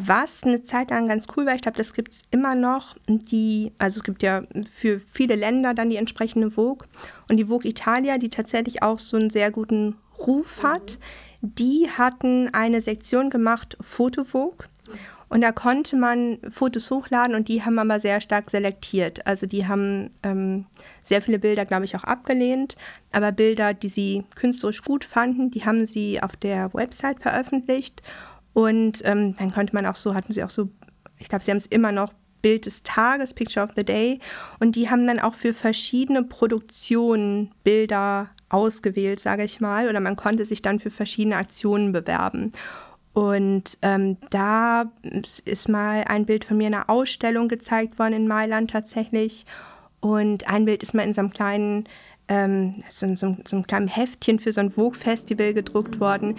was eine Zeit lang ganz cool war, ich glaube, das gibt es immer noch, die, also es gibt ja für viele Länder dann die entsprechende Vogue. Und die Vogue Italia, die tatsächlich auch so einen sehr guten Ruf hat, die hatten eine Sektion gemacht, Foto Vogue. Und da konnte man Fotos hochladen und die haben aber sehr stark selektiert. Also die haben ähm, sehr viele Bilder, glaube ich, auch abgelehnt. Aber Bilder, die sie künstlerisch gut fanden, die haben sie auf der Website veröffentlicht. Und ähm, dann konnte man auch so, hatten sie auch so, ich glaube, sie haben es immer noch Bild des Tages, Picture of the Day. Und die haben dann auch für verschiedene Produktionen Bilder ausgewählt, sage ich mal. Oder man konnte sich dann für verschiedene Aktionen bewerben. Und ähm, da ist mal ein Bild von mir in einer Ausstellung gezeigt worden in Mailand tatsächlich. Und ein Bild ist mal in so einem kleinen, ähm, so, so, so einem kleinen Heftchen für so ein Vogue-Festival gedruckt worden.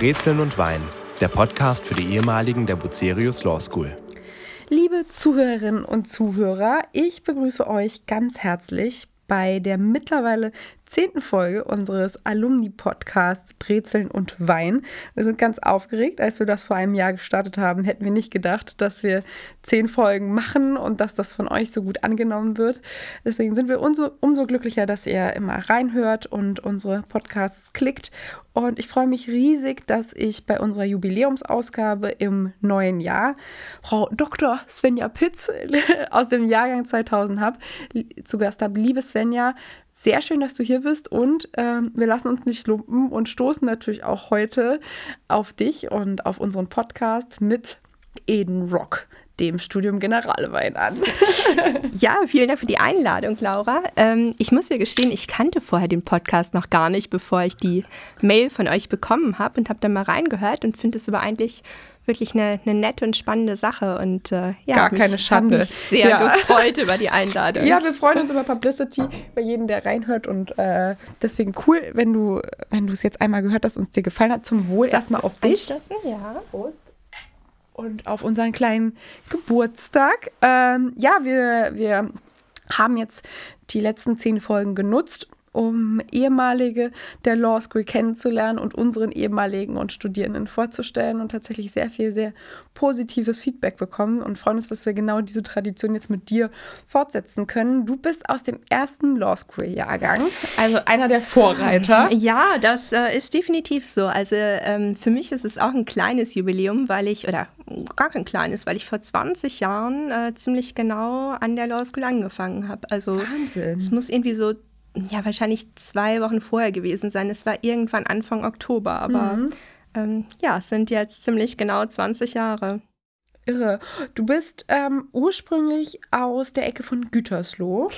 Brezeln und Wein, der Podcast für die ehemaligen der Bucerius Law School. Liebe Zuhörerinnen und Zuhörer, ich begrüße euch ganz herzlich bei der mittlerweile zehnten Folge unseres Alumni-Podcasts Brezeln und Wein. Wir sind ganz aufgeregt. Als wir das vor einem Jahr gestartet haben, hätten wir nicht gedacht, dass wir zehn Folgen machen und dass das von euch so gut angenommen wird. Deswegen sind wir umso, umso glücklicher, dass ihr immer reinhört und unsere Podcasts klickt. Und ich freue mich riesig, dass ich bei unserer Jubiläumsausgabe im neuen Jahr Frau Dr. Svenja Pitz aus dem Jahrgang 2000 habe, zu Gast habe. Liebe Svenja, sehr schön, dass du hier bist und äh, wir lassen uns nicht lumpen und stoßen natürlich auch heute auf dich und auf unseren Podcast mit Eden Rock, dem Studium Generalwein an. ja, vielen Dank für die Einladung, Laura. Ähm, ich muss dir gestehen, ich kannte vorher den Podcast noch gar nicht, bevor ich die Mail von euch bekommen habe und habe dann mal reingehört und finde es aber eigentlich wirklich eine, eine nette und spannende Sache. Und äh, ja, gar keine Schande. Mich sehr ja. gefreut über die Einladung. Ja, wir freuen uns über Publicity, über jeden, der reinhört. Und äh, deswegen cool, wenn du, wenn du es jetzt einmal gehört hast und es dir gefallen hat. Zum Wohl erstmal auf dich. Ja, Prost und auf unseren kleinen Geburtstag. Ähm, ja, wir, wir haben jetzt die letzten zehn Folgen genutzt, um ehemalige der Law School kennenzulernen und unseren ehemaligen und Studierenden vorzustellen und tatsächlich sehr viel, sehr positives Feedback bekommen und freuen uns, dass wir genau diese Tradition jetzt mit dir fortsetzen können. Du bist aus dem ersten Law School Jahrgang, also einer der Vorreiter. Ja, das äh, ist definitiv so. Also ähm, für mich ist es auch ein kleines Jubiläum, weil ich, oder gar kein kleines, weil ich vor 20 Jahren äh, ziemlich genau an der Law School angefangen habe. Also Wahnsinn. Es muss irgendwie so ja, wahrscheinlich zwei Wochen vorher gewesen sein. Es war irgendwann Anfang Oktober, aber mhm. ähm, ja, es sind jetzt ziemlich genau 20 Jahre. Irre. Du bist ähm, ursprünglich aus der Ecke von Gütersloh.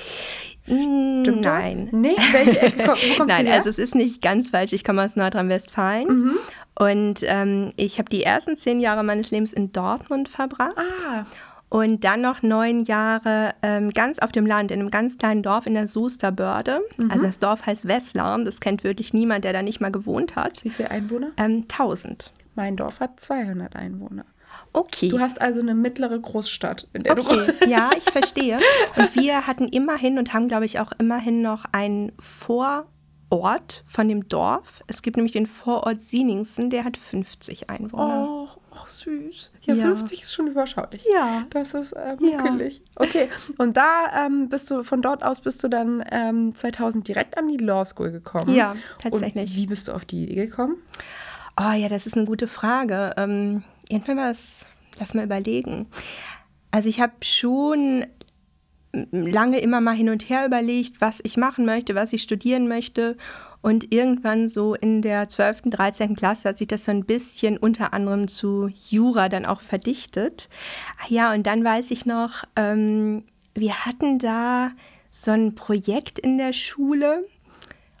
Mm, Stimmt Nein. Das? Nee, welche Ecke komm, wo kommst Nein, also es ist nicht ganz falsch. Ich komme aus Nordrhein-Westfalen. Mhm. Und ähm, ich habe die ersten zehn Jahre meines Lebens in Dortmund verbracht. Ah und dann noch neun Jahre ähm, ganz auf dem Land, in einem ganz kleinen Dorf in der Soesterbörde. Mhm. Also das Dorf heißt Wesslarn, das kennt wirklich niemand, der da nicht mal gewohnt hat. Wie viele Einwohner? Ähm, 1000. Mein Dorf hat 200 Einwohner. Okay. Du hast also eine mittlere Großstadt, in der okay. du Ja, ich verstehe. Und wir hatten immerhin und haben, glaube ich, auch immerhin noch einen Vorort von dem Dorf. Es gibt nämlich den Vorort Sieningsen, der hat 50 Einwohner. Oh, Ach, süß. Ja, ja, 50 ist schon überschaulich. Ja. Das ist äh, muckelig. Ja. Okay, und da ähm, bist du, von dort aus bist du dann ähm, 2000 direkt an die Law School gekommen. Ja, tatsächlich. Und wie bist du auf die Idee gekommen? Oh ja, das ist eine gute Frage. Ähm, irgendwann mal das, lass mal überlegen. Also ich habe schon lange immer mal hin und her überlegt, was ich machen möchte, was ich studieren möchte. Und irgendwann so in der 12., 13. Klasse hat sich das so ein bisschen unter anderem zu Jura dann auch verdichtet. Ah ja, und dann weiß ich noch, ähm, wir hatten da so ein Projekt in der Schule,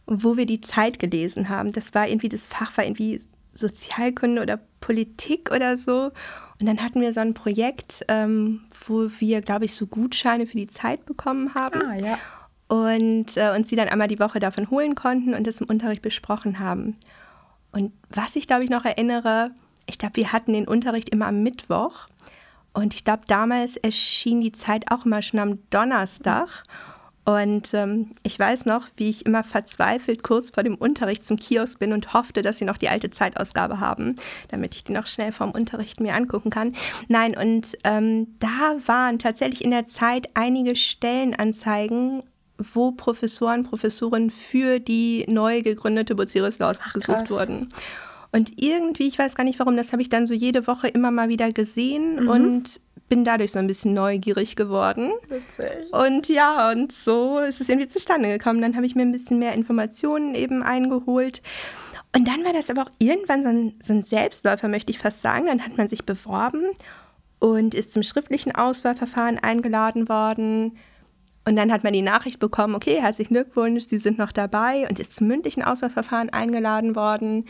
wo wir die Zeit gelesen haben. Das war irgendwie, das Fach war irgendwie Sozialkunde oder Politik oder so. Und dann hatten wir so ein Projekt, ähm, wo wir, glaube ich, so Gutscheine für die Zeit bekommen haben. Ah, ja und äh, uns sie dann einmal die Woche davon holen konnten und das im Unterricht besprochen haben. Und was ich, glaube ich, noch erinnere, ich glaube, wir hatten den Unterricht immer am Mittwoch. Und ich glaube, damals erschien die Zeit auch immer schon am Donnerstag. Und ähm, ich weiß noch, wie ich immer verzweifelt kurz vor dem Unterricht zum Kiosk bin und hoffte, dass sie noch die alte Zeitausgabe haben, damit ich die noch schnell vorm Unterricht mir angucken kann. Nein, und ähm, da waren tatsächlich in der Zeit einige Stellenanzeigen wo Professoren, Professorinnen für die neu gegründete Bucerius Laws gesucht wurden. Und irgendwie, ich weiß gar nicht warum, das habe ich dann so jede Woche immer mal wieder gesehen mhm. und bin dadurch so ein bisschen neugierig geworden. Witzig. Und ja, und so ist es irgendwie zustande gekommen. Dann habe ich mir ein bisschen mehr Informationen eben eingeholt. Und dann war das aber auch irgendwann so ein, so ein Selbstläufer, möchte ich fast sagen. Dann hat man sich beworben und ist zum schriftlichen Auswahlverfahren eingeladen worden. Und dann hat man die Nachricht bekommen, okay, herzlichen Glückwunsch, Sie sind noch dabei und ist zum mündlichen Auswahlverfahren eingeladen worden.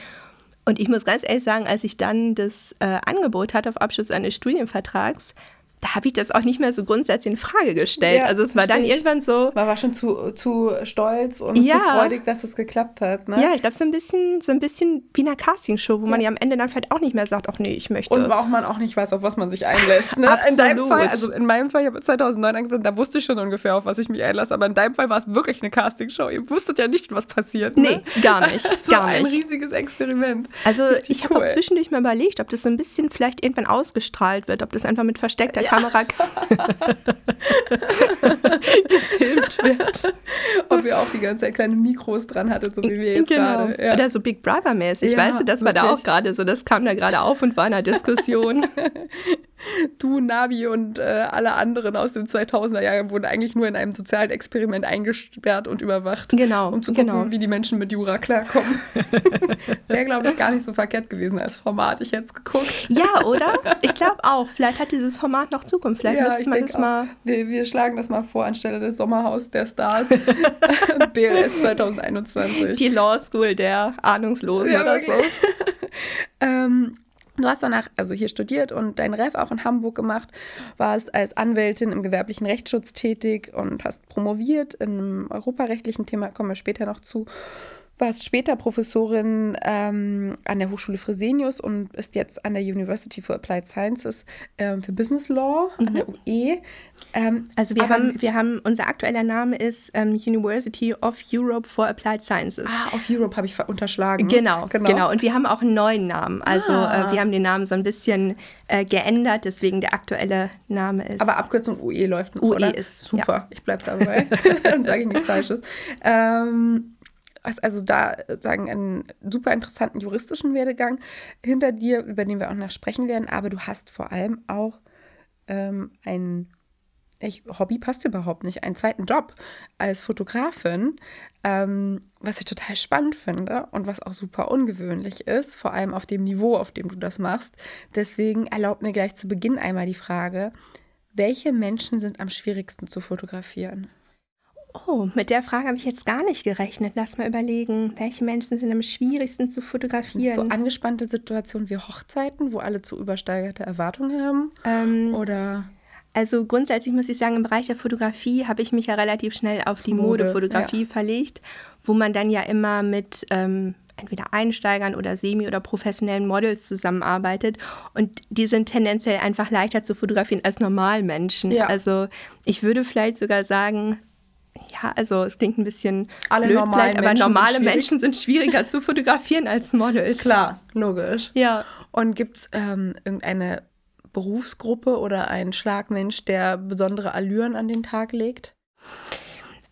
Und ich muss ganz ehrlich sagen, als ich dann das äh, Angebot hatte auf Abschluss eines Studienvertrags, da habe ich das auch nicht mehr so grundsätzlich in Frage gestellt. Ja, also es war dann irgendwann so. Man war schon zu, zu stolz und ja. zu freudig, dass es geklappt hat. Ne? Ja, ich glaube so ein bisschen, so ein bisschen wie eine Castingshow, wo ja. man ja am Ende dann vielleicht auch nicht mehr sagt, ach nee, ich möchte. Und auch man auch nicht weiß, auf was man sich einlässt. Ne? Absolut. In deinem Fall, also in meinem Fall, ich habe 2009 angefangen, da wusste ich schon ungefähr, auf was ich mich einlasse. Aber in deinem Fall war es wirklich eine Castingshow. Ihr wusstet ja nicht, was passiert. Ne? Nee, gar nicht. so gar ein nicht. riesiges Experiment. Also ich habe auch zwischendurch mal überlegt, ob das so ein bisschen vielleicht irgendwann ausgestrahlt wird, ob das einfach mit versteckter Kamera gefilmt wird. Ob ihr auch die ganze Zeit kleine Mikros dran hattet, so wie wir jetzt genau. gerade. Ja. Oder so Big Brother-mäßig, ja, weißt du, das wirklich. war da auch gerade so, das kam da gerade auf und war in einer Diskussion. du, Navi und äh, alle anderen aus den 2000er Jahren wurden eigentlich nur in einem sozialen Experiment eingesperrt und überwacht. Genau. Um zu gucken, genau. wie die Menschen mit Jura klarkommen. Wäre, glaube ich, gar nicht so verkehrt gewesen als Format. Ich hätte es geguckt. Ja, oder? Ich glaube auch. Vielleicht hat dieses Format noch Zukunft. Vielleicht ja, müsste man das mal. Wir, wir, schlagen das mal vor anstelle des Sommerhaus der Stars. BLS 2021. Die Law School der Ahnungslosen ja, oder so. ähm, Du hast danach also hier studiert und dein Ref auch in Hamburg gemacht, warst als Anwältin im gewerblichen Rechtsschutz tätig und hast promoviert. In einem europarechtlichen Thema, kommen wir später noch zu warst später Professorin ähm, an der Hochschule Fresenius und bist jetzt an der University for Applied Sciences ähm, für Business Law mhm. an der UE. Ähm, also wir haben, wir haben, unser aktueller Name ist ähm, University of Europe for Applied Sciences. Ah, of Europe habe ich unterschlagen. Genau, genau, genau. Und wir haben auch einen neuen Namen. Also ah. äh, wir haben den Namen so ein bisschen äh, geändert, deswegen der aktuelle Name ist. Aber Abkürzung UE läuft noch, UE oder? ist, Super, ja. ich bleibe dabei. Dann sage ich nichts Falsches. Ähm, also da sagen einen super interessanten juristischen Werdegang hinter dir, über den wir auch noch sprechen werden, aber du hast vor allem auch ähm, ein ich, Hobby passt überhaupt nicht, einen zweiten Job als Fotografin, ähm, was ich total spannend finde und was auch super ungewöhnlich ist, vor allem auf dem Niveau, auf dem du das machst. Deswegen erlaubt mir gleich zu Beginn einmal die Frage, welche Menschen sind am schwierigsten zu fotografieren? Oh, mit der Frage habe ich jetzt gar nicht gerechnet. Lass mal überlegen, welche Menschen sind am schwierigsten zu fotografieren? So angespannte Situationen wie Hochzeiten, wo alle zu übersteigerte Erwartungen haben? Ähm, Oder? Also grundsätzlich muss ich sagen, im Bereich der Fotografie habe ich mich ja relativ schnell auf die Mode, Modefotografie ja. verlegt, wo man dann ja immer mit ähm, entweder Einsteigern oder semi- oder professionellen Models zusammenarbeitet. Und die sind tendenziell einfach leichter zu fotografieren als Normalmenschen. Ja. Also ich würde vielleicht sogar sagen, ja, also es klingt ein bisschen Alle blöd normalen aber normale sind Menschen sind schwieriger zu fotografieren als Models. Klar, logisch. Ja. Und gibt es ähm, irgendeine Berufsgruppe oder einen Schlagmensch, der besondere Allüren an den Tag legt?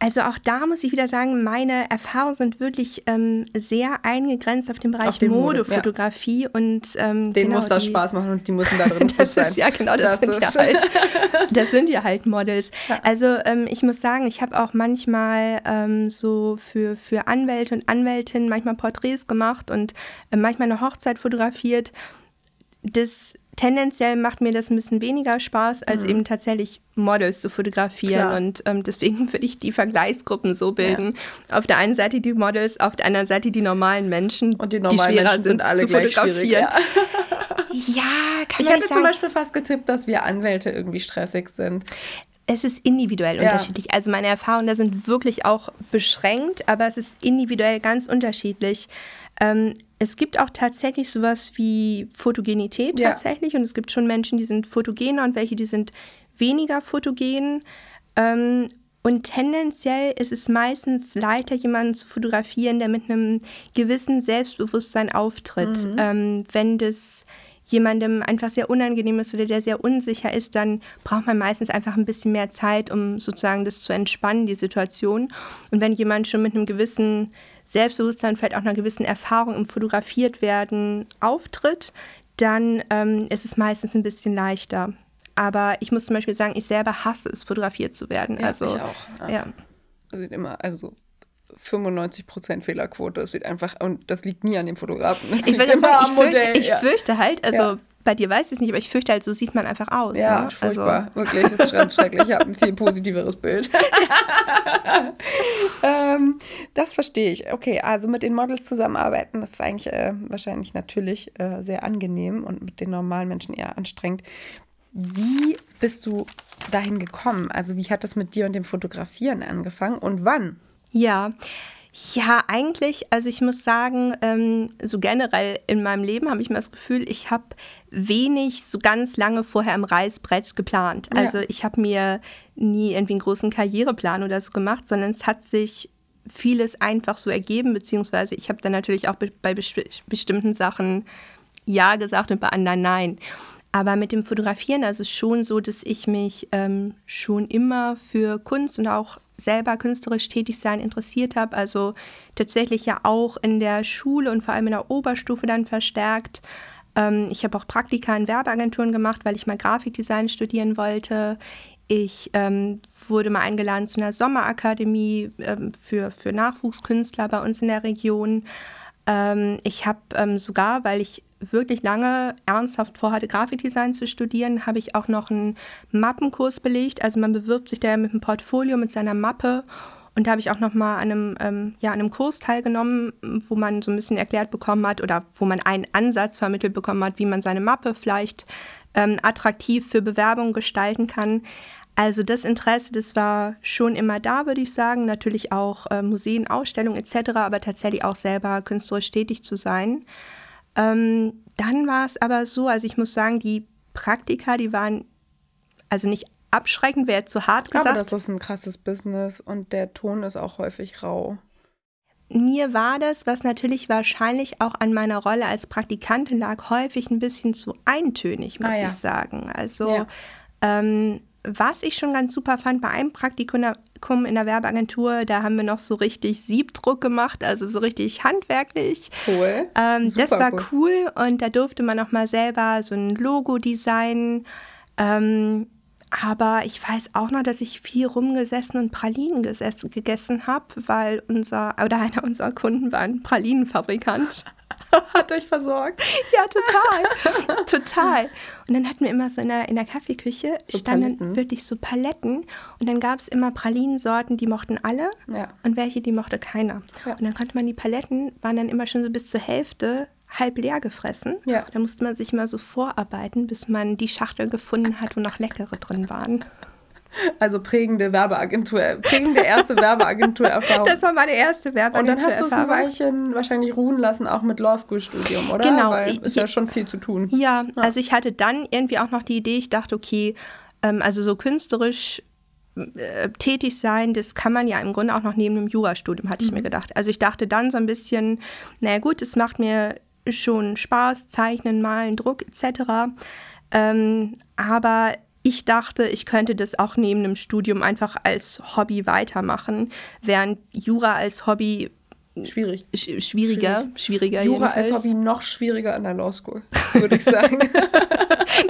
Also auch da muss ich wieder sagen, meine Erfahrungen sind wirklich ähm, sehr eingegrenzt auf den Bereich auf Modefotografie ja. und ähm, den genau, muss das die, Spaß machen und die müssen da drin das sein. Ist, ja, genau, das, das sind ja halt, das sind ja halt Models. Ja. Also ähm, ich muss sagen, ich habe auch manchmal ähm, so für für Anwälte und Anwältinnen manchmal Porträts gemacht und äh, manchmal eine Hochzeit fotografiert. Das tendenziell macht mir das ein bisschen weniger Spaß, als mhm. eben tatsächlich Models zu fotografieren. Klar. Und ähm, deswegen würde ich die Vergleichsgruppen so bilden. Ja. Auf der einen Seite die Models, auf der anderen Seite die normalen Menschen, und die, normalen die schwerer Menschen sind, sind alle zu fotografieren. Ja, ja kann ich hätte zum Beispiel fast getippt, dass wir Anwälte irgendwie stressig sind. Es ist individuell ja. unterschiedlich. Also meine Erfahrungen da sind wirklich auch beschränkt, aber es ist individuell ganz unterschiedlich. Ähm, es gibt auch tatsächlich sowas wie Fotogenität ja. tatsächlich und es gibt schon Menschen, die sind fotogener und welche, die sind weniger fotogen. Ähm, Und tendenziell ist es meistens leichter, jemanden zu fotografieren, der mit einem gewissen Selbstbewusstsein auftritt. Mhm. Ähm, wenn das jemandem einfach sehr unangenehm ist oder der sehr unsicher ist, dann braucht man meistens einfach ein bisschen mehr Zeit, um sozusagen das zu entspannen, die Situation. Und wenn jemand schon mit einem gewissen Selbstbewusstsein, vielleicht auch einer gewissen Erfahrung im Fotografiert werden auftritt, dann ähm, ist es meistens ein bisschen leichter. Aber ich muss zum Beispiel sagen, ich selber hasse es, fotografiert zu werden. Ja, also, ich auch. Ja. ja. Sieht immer, also 95% Fehlerquote. Es sieht einfach, und das liegt nie an dem Fotografen. Das ich würde sagen, ich, Modell, ich ja. fürchte halt, also ja. Bei dir weiß ich es nicht, aber ich fürchte halt, so sieht man einfach aus. Ja, ne? furchtbar. Also. Wirklich, das ist ganz schrecklich. Ich habe ein viel positiveres Bild. ähm, das verstehe ich. Okay, also mit den Models zusammenarbeiten, das ist eigentlich äh, wahrscheinlich natürlich äh, sehr angenehm und mit den normalen Menschen eher anstrengend. Wie bist du dahin gekommen? Also wie hat das mit dir und dem Fotografieren angefangen und wann? Ja, ja, eigentlich, also ich muss sagen, ähm, so generell in meinem Leben habe ich mir das Gefühl, ich habe wenig so ganz lange vorher im Reißbrett geplant. Also ja. ich habe mir nie irgendwie einen großen Karriereplan oder so gemacht, sondern es hat sich vieles einfach so ergeben, beziehungsweise ich habe dann natürlich auch bei bestimmten Sachen Ja gesagt und bei anderen Nein. Aber mit dem Fotografieren, also schon so, dass ich mich ähm, schon immer für Kunst und auch selber künstlerisch tätig sein interessiert habe. Also tatsächlich ja auch in der Schule und vor allem in der Oberstufe dann verstärkt. Ähm, ich habe auch Praktika in Werbeagenturen gemacht, weil ich mal Grafikdesign studieren wollte. Ich ähm, wurde mal eingeladen zu einer Sommerakademie ähm, für, für Nachwuchskünstler bei uns in der Region. Ähm, ich habe ähm, sogar, weil ich wirklich lange ernsthaft vorhatte, Grafikdesign zu studieren, habe ich auch noch einen Mappenkurs belegt. Also man bewirbt sich da mit einem Portfolio, mit seiner Mappe. Und da habe ich auch noch mal an einem, ähm, ja, an einem Kurs teilgenommen, wo man so ein bisschen erklärt bekommen hat oder wo man einen Ansatz vermittelt bekommen hat, wie man seine Mappe vielleicht ähm, attraktiv für Bewerbung gestalten kann. Also das Interesse, das war schon immer da, würde ich sagen. Natürlich auch äh, Museen, Ausstellungen etc., aber tatsächlich auch selber künstlerisch tätig zu sein. Ähm, dann war es aber so, also ich muss sagen, die Praktika, die waren also nicht abschreckend, wäre zu hart ich gesagt. Aber das ist ein krasses Business und der Ton ist auch häufig rau. Mir war das, was natürlich wahrscheinlich auch an meiner Rolle als Praktikantin lag, häufig ein bisschen zu eintönig, muss ah, ja. ich sagen. Also ja. ähm, was ich schon ganz super fand, bei einem Praktikum in der Werbeagentur, da haben wir noch so richtig Siebdruck gemacht, also so richtig handwerklich. Cool. Ähm, das war cool. cool. und da durfte man noch mal selber so ein Logo designen. Ähm, aber ich weiß auch noch, dass ich viel rumgesessen und Pralinen gesessen, gegessen habe, weil unser oder einer unserer Kunden war ein Pralinenfabrikant. Hat euch versorgt? Ja, total. total. Und dann hatten wir immer so in der, in der Kaffeeküche so standen Paletten. wirklich so Paletten. Und dann gab es immer Pralinensorten, die mochten alle ja. und welche, die mochte keiner. Ja. Und dann konnte man die Paletten, waren dann immer schon so bis zur Hälfte halb leer gefressen. Ja. Da musste man sich mal so vorarbeiten, bis man die Schachtel gefunden hat, wo noch leckere drin waren. Also prägende Werbeagentur, prägende erste Werbeagentur-Erfahrung. Das war meine erste Werbeagentur. Und dann hast du es ein Weilchen wahrscheinlich ruhen lassen, auch mit Law School Studium, oder? Genau. Weil ist ja schon viel zu tun. Ja, ja, also ich hatte dann irgendwie auch noch die Idee, ich dachte, okay, ähm, also so künstlerisch äh, tätig sein, das kann man ja im Grunde auch noch neben einem Jurastudium, hatte ich mhm. mir gedacht. Also ich dachte dann so ein bisschen, naja gut, es macht mir schon Spaß, Zeichnen, Malen, Druck etc. Ähm, aber ich dachte, ich könnte das auch neben dem Studium einfach als Hobby weitermachen, während Jura als Hobby Schwierig. Sch schwieriger, Schwierig. schwieriger. Jura jedenfalls. als Hobby noch schwieriger an der Law School, würde ich sagen.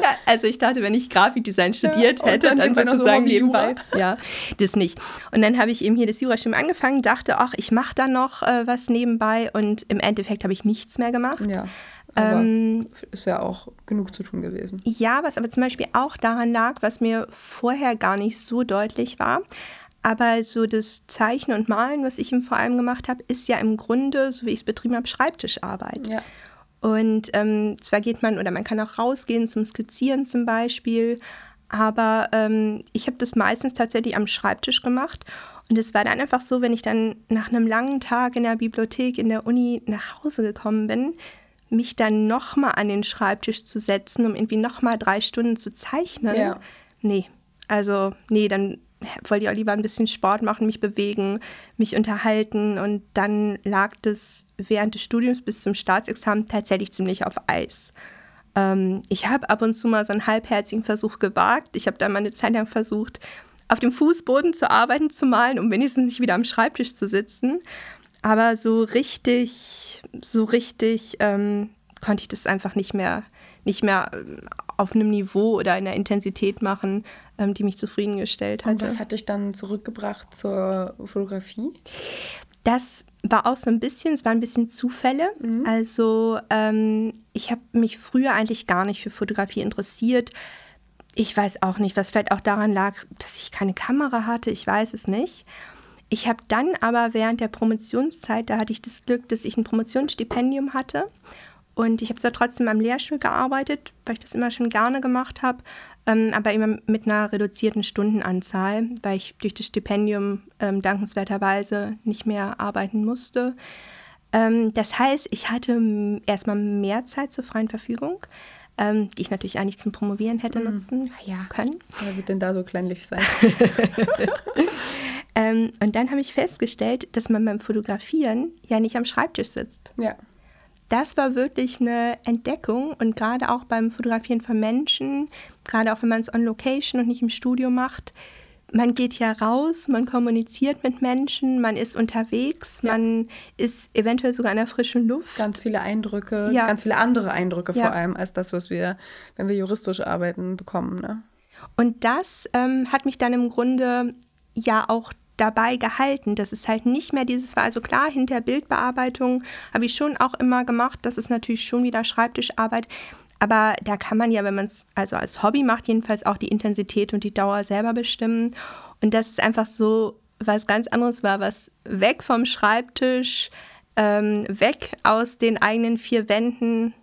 ja, also ich dachte, wenn ich Grafikdesign studiert ja, hätte, dann, dann sozusagen so nebenbei. Ja, das nicht. Und dann habe ich eben hier das Jurastudium angefangen, dachte, ach, ich mache da noch äh, was nebenbei und im Endeffekt habe ich nichts mehr gemacht. Ja. Ähm, ist ja auch genug zu tun gewesen. Ja, was aber zum Beispiel auch daran lag, was mir vorher gar nicht so deutlich war. Aber so das Zeichnen und Malen, was ich ihm vor allem gemacht habe, ist ja im Grunde, so wie ich es betrieben habe, Schreibtischarbeit. Ja. Und ähm, zwar geht man oder man kann auch rausgehen zum Skizzieren zum Beispiel, aber ähm, ich habe das meistens tatsächlich am Schreibtisch gemacht. Und es war dann einfach so, wenn ich dann nach einem langen Tag in der Bibliothek, in der Uni nach Hause gekommen bin, mich dann nochmal an den Schreibtisch zu setzen, um irgendwie nochmal drei Stunden zu zeichnen. Ja. Nee, also nee, dann wollte ja lieber ein bisschen Sport machen, mich bewegen, mich unterhalten. Und dann lag das während des Studiums bis zum Staatsexamen tatsächlich ziemlich auf Eis. Ähm, ich habe ab und zu mal so einen halbherzigen Versuch gewagt. Ich habe dann mal eine Zeit lang versucht, auf dem Fußboden zu arbeiten, zu malen, um wenigstens nicht wieder am Schreibtisch zu sitzen. Aber so richtig, so richtig ähm, konnte ich das einfach nicht mehr, nicht mehr ähm, auf einem Niveau oder in der Intensität machen, ähm, die mich zufriedengestellt hat. Und was hat dich dann zurückgebracht zur Fotografie? Das war auch so ein bisschen, es waren ein bisschen Zufälle. Mhm. Also ähm, ich habe mich früher eigentlich gar nicht für Fotografie interessiert. Ich weiß auch nicht, was vielleicht auch daran lag, dass ich keine Kamera hatte. Ich weiß es nicht. Ich habe dann aber während der Promotionszeit, da hatte ich das Glück, dass ich ein Promotionsstipendium hatte. Und ich habe zwar trotzdem am Lehrstuhl gearbeitet, weil ich das immer schon gerne gemacht habe, ähm, aber immer mit einer reduzierten Stundenanzahl, weil ich durch das Stipendium ähm, dankenswerterweise nicht mehr arbeiten musste. Ähm, das heißt, ich hatte erstmal mehr Zeit zur freien Verfügung, ähm, die ich natürlich eigentlich zum Promovieren hätte mhm. nutzen ja. können. Wer wird denn da so kleinlich sein? Ähm, und dann habe ich festgestellt, dass man beim Fotografieren ja nicht am Schreibtisch sitzt. Ja das war wirklich eine Entdeckung und gerade auch beim Fotografieren von Menschen, gerade auch wenn man es on Location und nicht im Studio macht, man geht ja raus, man kommuniziert mit Menschen, man ist unterwegs, ja. man ist eventuell sogar in der frischen Luft. Ganz viele Eindrücke, ja. ganz viele andere Eindrücke ja. vor allem als das, was wir, wenn wir juristisch arbeiten, bekommen. Ne? Und das ähm, hat mich dann im Grunde ja auch dabei gehalten, dass es halt nicht mehr dieses war. Also klar, hinter Bildbearbeitung habe ich schon auch immer gemacht. Das ist natürlich schon wieder Schreibtischarbeit. Aber da kann man ja, wenn man es also als Hobby macht, jedenfalls auch die Intensität und die Dauer selber bestimmen. Und das ist einfach so was ganz anderes war, was weg vom Schreibtisch, ähm, weg aus den eigenen vier Wänden,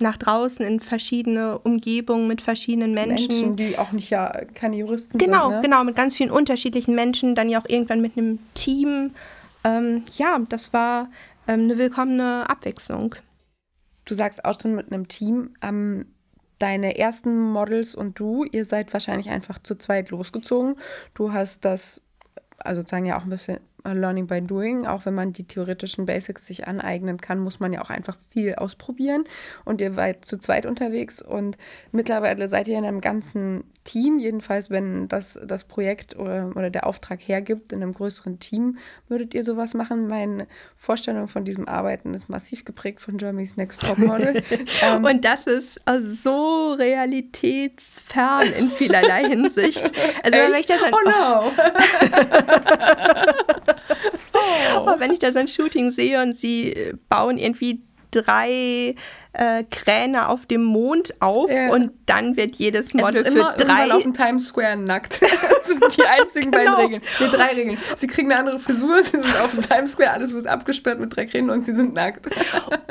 nach draußen in verschiedene Umgebungen mit verschiedenen Menschen. Menschen, die auch nicht ja keine Juristen genau, sind. Genau, genau, mit ganz vielen unterschiedlichen Menschen, dann ja auch irgendwann mit einem Team. Ähm, ja, das war ähm, eine willkommene Abwechslung. Du sagst auch schon mit einem Team. Ähm, deine ersten Models und du, ihr seid wahrscheinlich einfach zu zweit losgezogen. Du hast das also sozusagen ja auch ein bisschen Learning by Doing. Auch wenn man die theoretischen Basics sich aneignen kann, muss man ja auch einfach viel ausprobieren. Und ihr seid zu zweit unterwegs und mittlerweile seid ihr in einem ganzen Team. Jedenfalls, wenn das, das Projekt oder, oder der Auftrag hergibt, in einem größeren Team, würdet ihr sowas machen. Meine Vorstellung von diesem Arbeiten ist massiv geprägt von Germany's Next Top Model. ähm, und das ist so realitätsfern in vielerlei Hinsicht. Also, wenn ich das halt, oh no! Aber wenn ich da so ein Shooting sehe und sie bauen irgendwie drei äh, Kräne auf dem Mond auf ja. und dann wird jedes Model es ist immer für drei. auf dem Times Square nackt. das sind die einzigen genau. beiden Regeln. Die drei Regeln. Sie kriegen eine andere Frisur, sie sind auf dem Times Square, alles wird abgesperrt mit drei Kränen und sie sind nackt.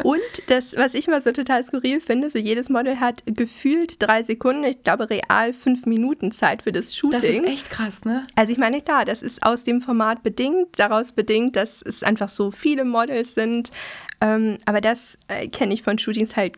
und das, was ich mal so total skurril finde, so jedes Model hat gefühlt drei Sekunden, ich glaube real fünf Minuten Zeit für das Shooting. Das ist echt krass, ne? Also ich meine, klar, das ist aus dem Format bedingt, daraus bedingt, dass es einfach so viele Models sind. Ähm, aber das äh, kenne ich von Shootings halt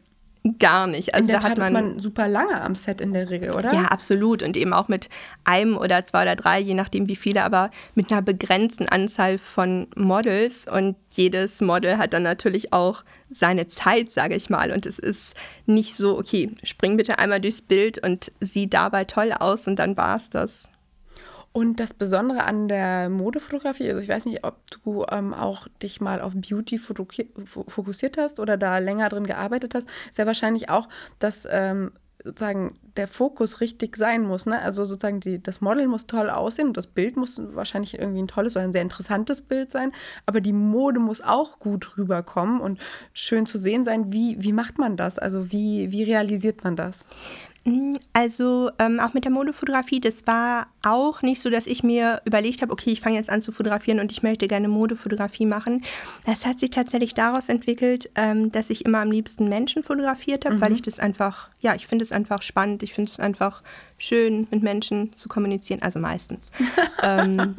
gar nicht. Also in der da Tat hat man, man super lange am Set in der Regel, oder? Ja, absolut. Und eben auch mit einem oder zwei oder drei, je nachdem wie viele, aber mit einer begrenzten Anzahl von Models. Und jedes Model hat dann natürlich auch seine Zeit, sage ich mal. Und es ist nicht so, okay, spring bitte einmal durchs Bild und sieh dabei toll aus und dann war es das. Und das Besondere an der Modefotografie, also ich weiß nicht, ob du ähm, auch dich mal auf Beauty fokussiert hast oder da länger drin gearbeitet hast, ist ja wahrscheinlich auch, dass ähm, sozusagen der Fokus richtig sein muss. Ne? Also sozusagen die, das Model muss toll aussehen und das Bild muss wahrscheinlich irgendwie ein tolles oder ein sehr interessantes Bild sein, aber die Mode muss auch gut rüberkommen und schön zu sehen sein. Wie, wie macht man das? Also wie, wie realisiert man das? Hm, also ähm, auch mit der Modefotografie, das war auch nicht so, dass ich mir überlegt habe, okay, ich fange jetzt an zu fotografieren und ich möchte gerne Modefotografie machen. Das hat sich tatsächlich daraus entwickelt, ähm, dass ich immer am liebsten Menschen fotografiert habe, mhm. weil ich das einfach, ja, ich finde es einfach spannend, ich finde es einfach schön, mit Menschen zu kommunizieren, also meistens. ähm,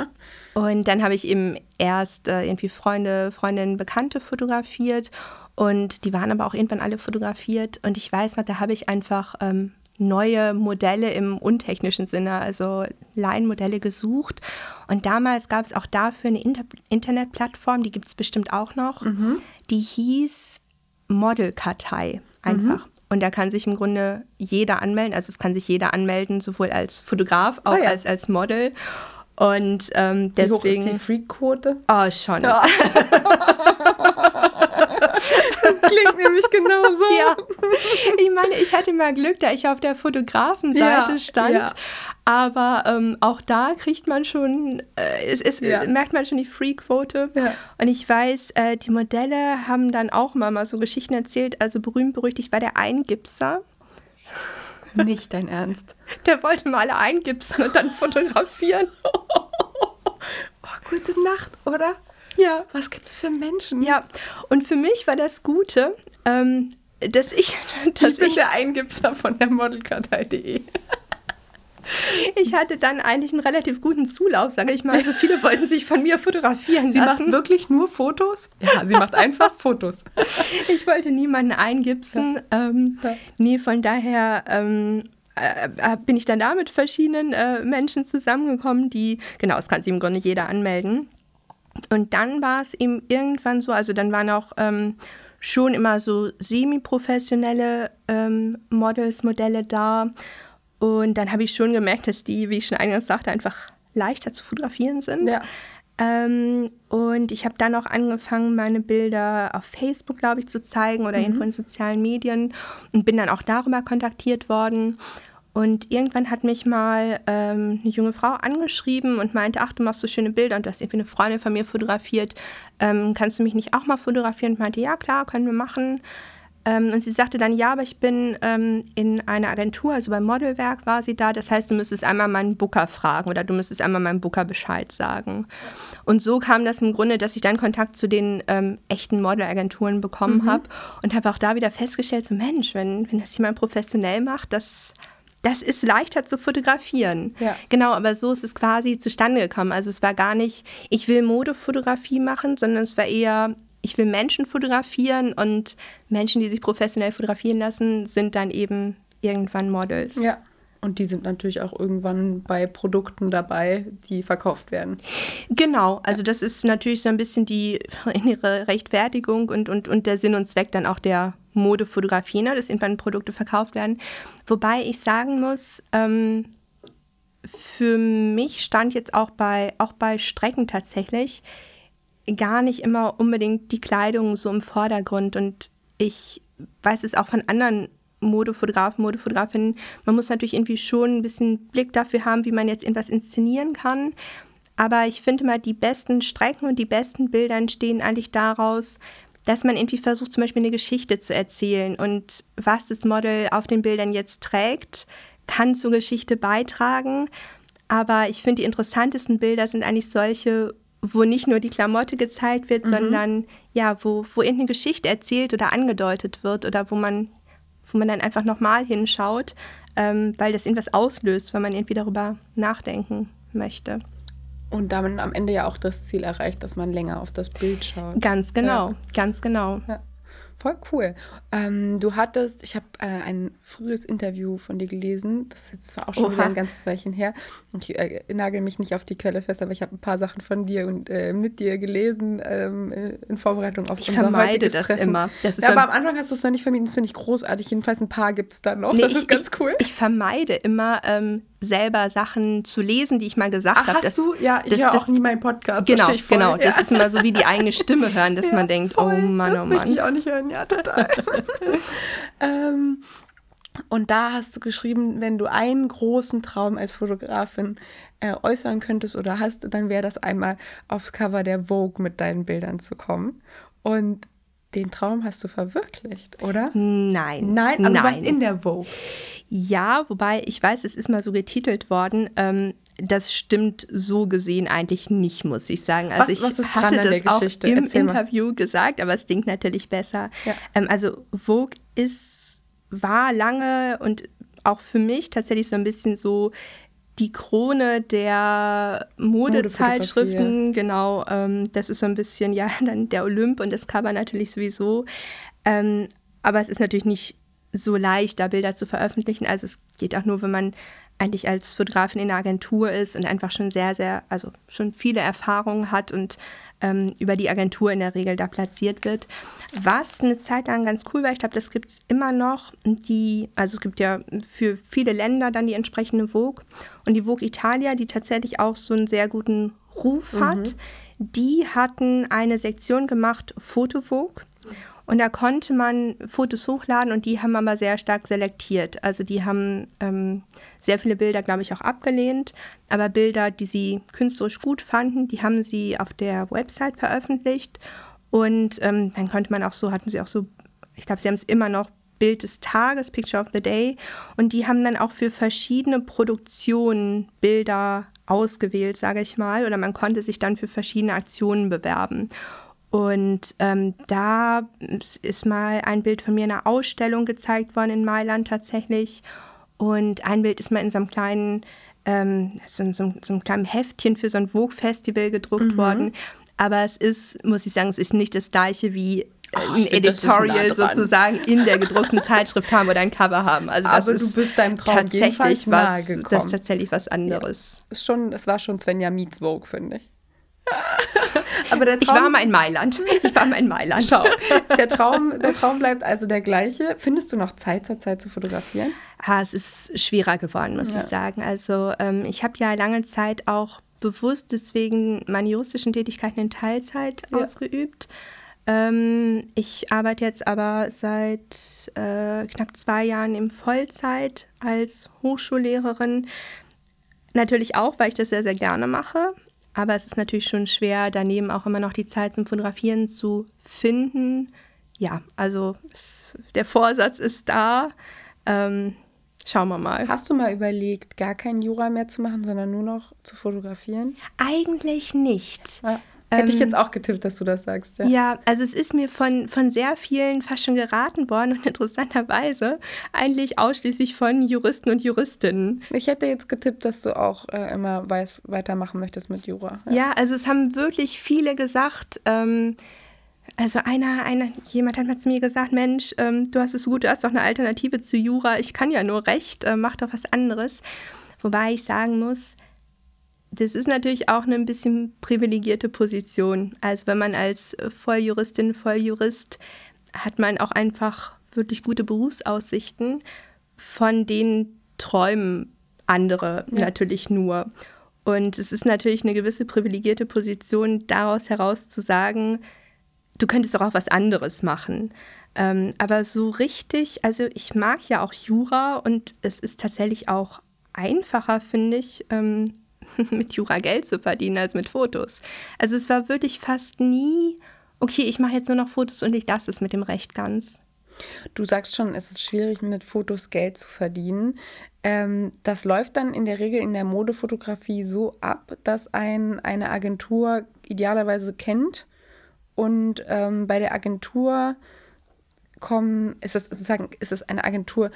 und dann habe ich eben erst äh, irgendwie Freunde, Freundinnen, Bekannte fotografiert und die waren aber auch irgendwann alle fotografiert. Und ich weiß noch, da habe ich einfach ähm, neue Modelle im untechnischen Sinne, also Laienmodelle gesucht. Und damals gab es auch dafür eine Inter Internetplattform, die gibt es bestimmt auch noch, mhm. die hieß Modelkartei einfach. Mhm. Und da kann sich im Grunde jeder anmelden. Also es kann sich jeder anmelden, sowohl als Fotograf auch oh ja. als als Model. Und ähm, deswegen. Wie hoch ist die Freak-Quote? Oh, schon. Ja. das klingt nämlich genau so. Ja. Ich meine, ich hatte mal Glück, da ich auf der Fotografenseite ja, stand. Ja. Aber ähm, auch da kriegt man schon, äh, es, es ja. merkt man schon die Free-Quote. Und ich weiß, äh, die Modelle haben dann auch mal, mal so Geschichten erzählt. Also berühmt berüchtigt war der Eingipser. Nicht dein Ernst. Der wollte mal alle eingipsen und dann fotografieren. oh, gute Nacht, oder? Ja. Was gibt's für Menschen? Ja. Und für mich war das Gute, ähm, dass ich, dass ich bin ich der Eingipser von der Modelkartei.de. Ich hatte dann eigentlich einen relativ guten Zulauf, sage ich mal. Also viele wollten sich von mir fotografieren sie lassen. macht wirklich nur Fotos? Ja, sie macht einfach Fotos. Ich wollte niemanden eingipsen. Ja. Ähm, ja. Nee, von daher ähm, äh, äh, bin ich dann da mit verschiedenen äh, Menschen zusammengekommen, die, genau, es kann sich im Grunde jeder anmelden. Und dann war es eben irgendwann so, also dann waren auch ähm, schon immer so semi-professionelle ähm, Models, Modelle da. Und dann habe ich schon gemerkt, dass die, wie ich schon eingangs sagte, einfach leichter zu fotografieren sind. Ja. Ähm, und ich habe dann auch angefangen, meine Bilder auf Facebook, glaube ich, zu zeigen oder mhm. irgendwo in sozialen Medien und bin dann auch darüber kontaktiert worden. Und irgendwann hat mich mal ähm, eine junge Frau angeschrieben und meinte, ach, du machst so schöne Bilder und du hast irgendwie eine Freundin von mir fotografiert. Ähm, kannst du mich nicht auch mal fotografieren? Und meinte, ja, klar, können wir machen. Ähm, und sie sagte dann, ja, aber ich bin ähm, in einer Agentur, also beim Modelwerk war sie da. Das heißt, du müsstest einmal meinen Booker fragen oder du müsstest einmal meinem Booker Bescheid sagen. Und so kam das im Grunde, dass ich dann Kontakt zu den ähm, echten Modelagenturen bekommen mhm. habe und habe auch da wieder festgestellt, so Mensch, wenn, wenn das jemand professionell macht, das das ist leichter zu fotografieren. Ja. Genau, aber so ist es quasi zustande gekommen. Also es war gar nicht, ich will Modefotografie machen, sondern es war eher, ich will Menschen fotografieren und Menschen, die sich professionell fotografieren lassen, sind dann eben irgendwann Models. Ja. Und die sind natürlich auch irgendwann bei Produkten dabei, die verkauft werden. Genau, also das ist natürlich so ein bisschen die innere Rechtfertigung und, und, und der Sinn und Zweck dann auch der Modefotografie, ne, dass irgendwann Produkte verkauft werden. Wobei ich sagen muss, ähm, für mich stand jetzt auch bei, auch bei Strecken tatsächlich, gar nicht immer unbedingt die Kleidung so im Vordergrund. Und ich weiß es auch von anderen Modefotografen, Modefotografinnen. Man muss natürlich irgendwie schon ein bisschen Blick dafür haben, wie man jetzt irgendwas inszenieren kann. Aber ich finde mal, die besten Strecken und die besten Bilder entstehen eigentlich daraus, dass man irgendwie versucht, zum Beispiel eine Geschichte zu erzählen. Und was das Model auf den Bildern jetzt trägt, kann zur Geschichte beitragen. Aber ich finde, die interessantesten Bilder sind eigentlich solche, wo nicht nur die Klamotte gezeigt wird, mhm. sondern ja, wo, wo irgendeine Geschichte erzählt oder angedeutet wird oder wo man, wo man dann einfach nochmal hinschaut, ähm, weil das irgendwas auslöst, wenn man irgendwie darüber nachdenken möchte. Und damit am Ende ja auch das Ziel erreicht, dass man länger auf das Bild schaut. Ganz genau, ja. ganz genau. Ja. Voll cool. Ähm, du hattest, ich habe äh, ein frühes Interview von dir gelesen, das ist jetzt zwar auch schon Oha. wieder ein ganzes Weilchen her. Ich äh, nagel mich nicht auf die Quelle fest, aber ich habe ein paar Sachen von dir und äh, mit dir gelesen ähm, in Vorbereitung auf ich unser vermeide das Treffen. immer. Das ja, aber am Anfang hast du es noch nicht vermieden, das finde ich großartig. Jedenfalls ein paar gibt es da noch. Nee, das ist ich, ganz cool. Ich, ich vermeide immer ähm, selber Sachen zu lesen, die ich mal gesagt habe. Hast du? Ja, ich höre auch nie meinen Podcast. Genau, genau. Das ist immer so wie die eigene Stimme hören, dass ja, man denkt, voll. oh Mann, oh Mann. Das ich auch nicht hören, ja, total. ähm, und da hast du geschrieben, wenn du einen großen Traum als Fotografin äh, äußern könntest oder hast, dann wäre das einmal aufs Cover der Vogue mit deinen Bildern zu kommen. Und den Traum hast du verwirklicht, oder? Nein. Nein, aber Nein. du warst in der Vogue. Ja, wobei ich weiß, es ist mal so getitelt worden. Ähm, das stimmt so gesehen eigentlich nicht, muss ich sagen. Also was, ich was ist hatte das auch im Erzähl Interview mal. gesagt, aber es klingt natürlich besser. Ja. Ähm, also Vogue ist, war lange und auch für mich tatsächlich so ein bisschen so die Krone der Modezeitschriften, genau. Ähm, das ist so ein bisschen, ja, dann der Olymp und das Cover natürlich sowieso. Ähm, aber es ist natürlich nicht so leicht, da Bilder zu veröffentlichen. Also es geht auch nur, wenn man eigentlich als Fotografin in einer Agentur ist und einfach schon sehr, sehr, also schon viele Erfahrungen hat und ähm, über die Agentur in der Regel da platziert wird. Was eine Zeit lang ganz cool war, ich glaube, das gibt es immer noch. Die, also es gibt ja für viele Länder dann die entsprechende Vogue. Und die Vogue Italia, die tatsächlich auch so einen sehr guten Ruf hat, mhm. die hatten eine Sektion gemacht, Foto Vogue. Und da konnte man Fotos hochladen und die haben aber sehr stark selektiert. Also die haben ähm, sehr viele Bilder, glaube ich, auch abgelehnt. Aber Bilder, die sie künstlerisch gut fanden, die haben sie auf der Website veröffentlicht. Und ähm, dann konnte man auch so, hatten sie auch so, ich glaube, sie haben es immer noch Bild des Tages, Picture of the Day. Und die haben dann auch für verschiedene Produktionen Bilder ausgewählt, sage ich mal. Oder man konnte sich dann für verschiedene Aktionen bewerben. Und ähm, da ist mal ein Bild von mir in einer Ausstellung gezeigt worden in Mailand tatsächlich. Und ein Bild ist mal in so einem kleinen, ähm, so, so, so, einem kleinen Heftchen für so ein Vogue-Festival gedruckt mhm. worden. Aber es ist, muss ich sagen, es ist nicht das gleiche wie Oh, ein Editorial nah sozusagen in der gedruckten Zeitschrift haben oder ein Cover haben. Also das Aber du bist deinem Traum tatsächlich was, Das ist tatsächlich was anderes. Ja. Ist schon, das war schon Svenja Meets Vogue, finde ich. Aber der Traum, ich war mal in Mailand. Ich war mal in Mailand. Schau, der Traum, der Traum bleibt also der gleiche. Findest du noch Zeit zur Zeit zu fotografieren? Ah, es ist schwerer geworden, muss ja. ich sagen. Also ähm, ich habe ja lange Zeit auch bewusst deswegen meine juristischen Tätigkeiten in Teilzeit ja. ausgeübt. Ähm, ich arbeite jetzt aber seit äh, knapp zwei Jahren in Vollzeit als Hochschullehrerin. Natürlich auch, weil ich das sehr, sehr gerne mache. Aber es ist natürlich schon schwer, daneben auch immer noch die Zeit zum Fotografieren zu finden. Ja, also es, der Vorsatz ist da. Ähm, schauen wir mal. Hast du mal überlegt, gar kein Jura mehr zu machen, sondern nur noch zu fotografieren? Eigentlich nicht. Ja. Hätte ich jetzt ähm, auch getippt, dass du das sagst. Ja, ja also es ist mir von, von sehr vielen fast schon geraten worden und interessanterweise eigentlich ausschließlich von Juristen und Juristinnen. Ich hätte jetzt getippt, dass du auch äh, immer weiß, weitermachen möchtest mit Jura. Ja. ja, also es haben wirklich viele gesagt, ähm, also einer, einer, jemand hat mal zu mir gesagt, Mensch, ähm, du hast es gut, du hast doch eine Alternative zu Jura, ich kann ja nur Recht, äh, mach doch was anderes. Wobei ich sagen muss, das ist natürlich auch eine ein bisschen privilegierte Position. Also wenn man als Volljuristin, Volljurist hat man auch einfach wirklich gute Berufsaussichten, von denen träumen andere ja. natürlich nur. Und es ist natürlich eine gewisse privilegierte Position, daraus heraus zu sagen, du könntest doch auch was anderes machen. Ähm, aber so richtig, also ich mag ja auch Jura und es ist tatsächlich auch einfacher, finde ich, ähm, mit Jura Geld zu verdienen als mit Fotos. Also es war wirklich fast nie, okay, ich mache jetzt nur noch Fotos und ich lasse es mit dem Recht ganz. Du sagst schon, es ist schwierig, mit Fotos Geld zu verdienen. Ähm, das läuft dann in der Regel in der Modefotografie so ab, dass ein, eine Agentur idealerweise kennt und ähm, bei der Agentur kommen, ist es sozusagen, ist es eine Agentur,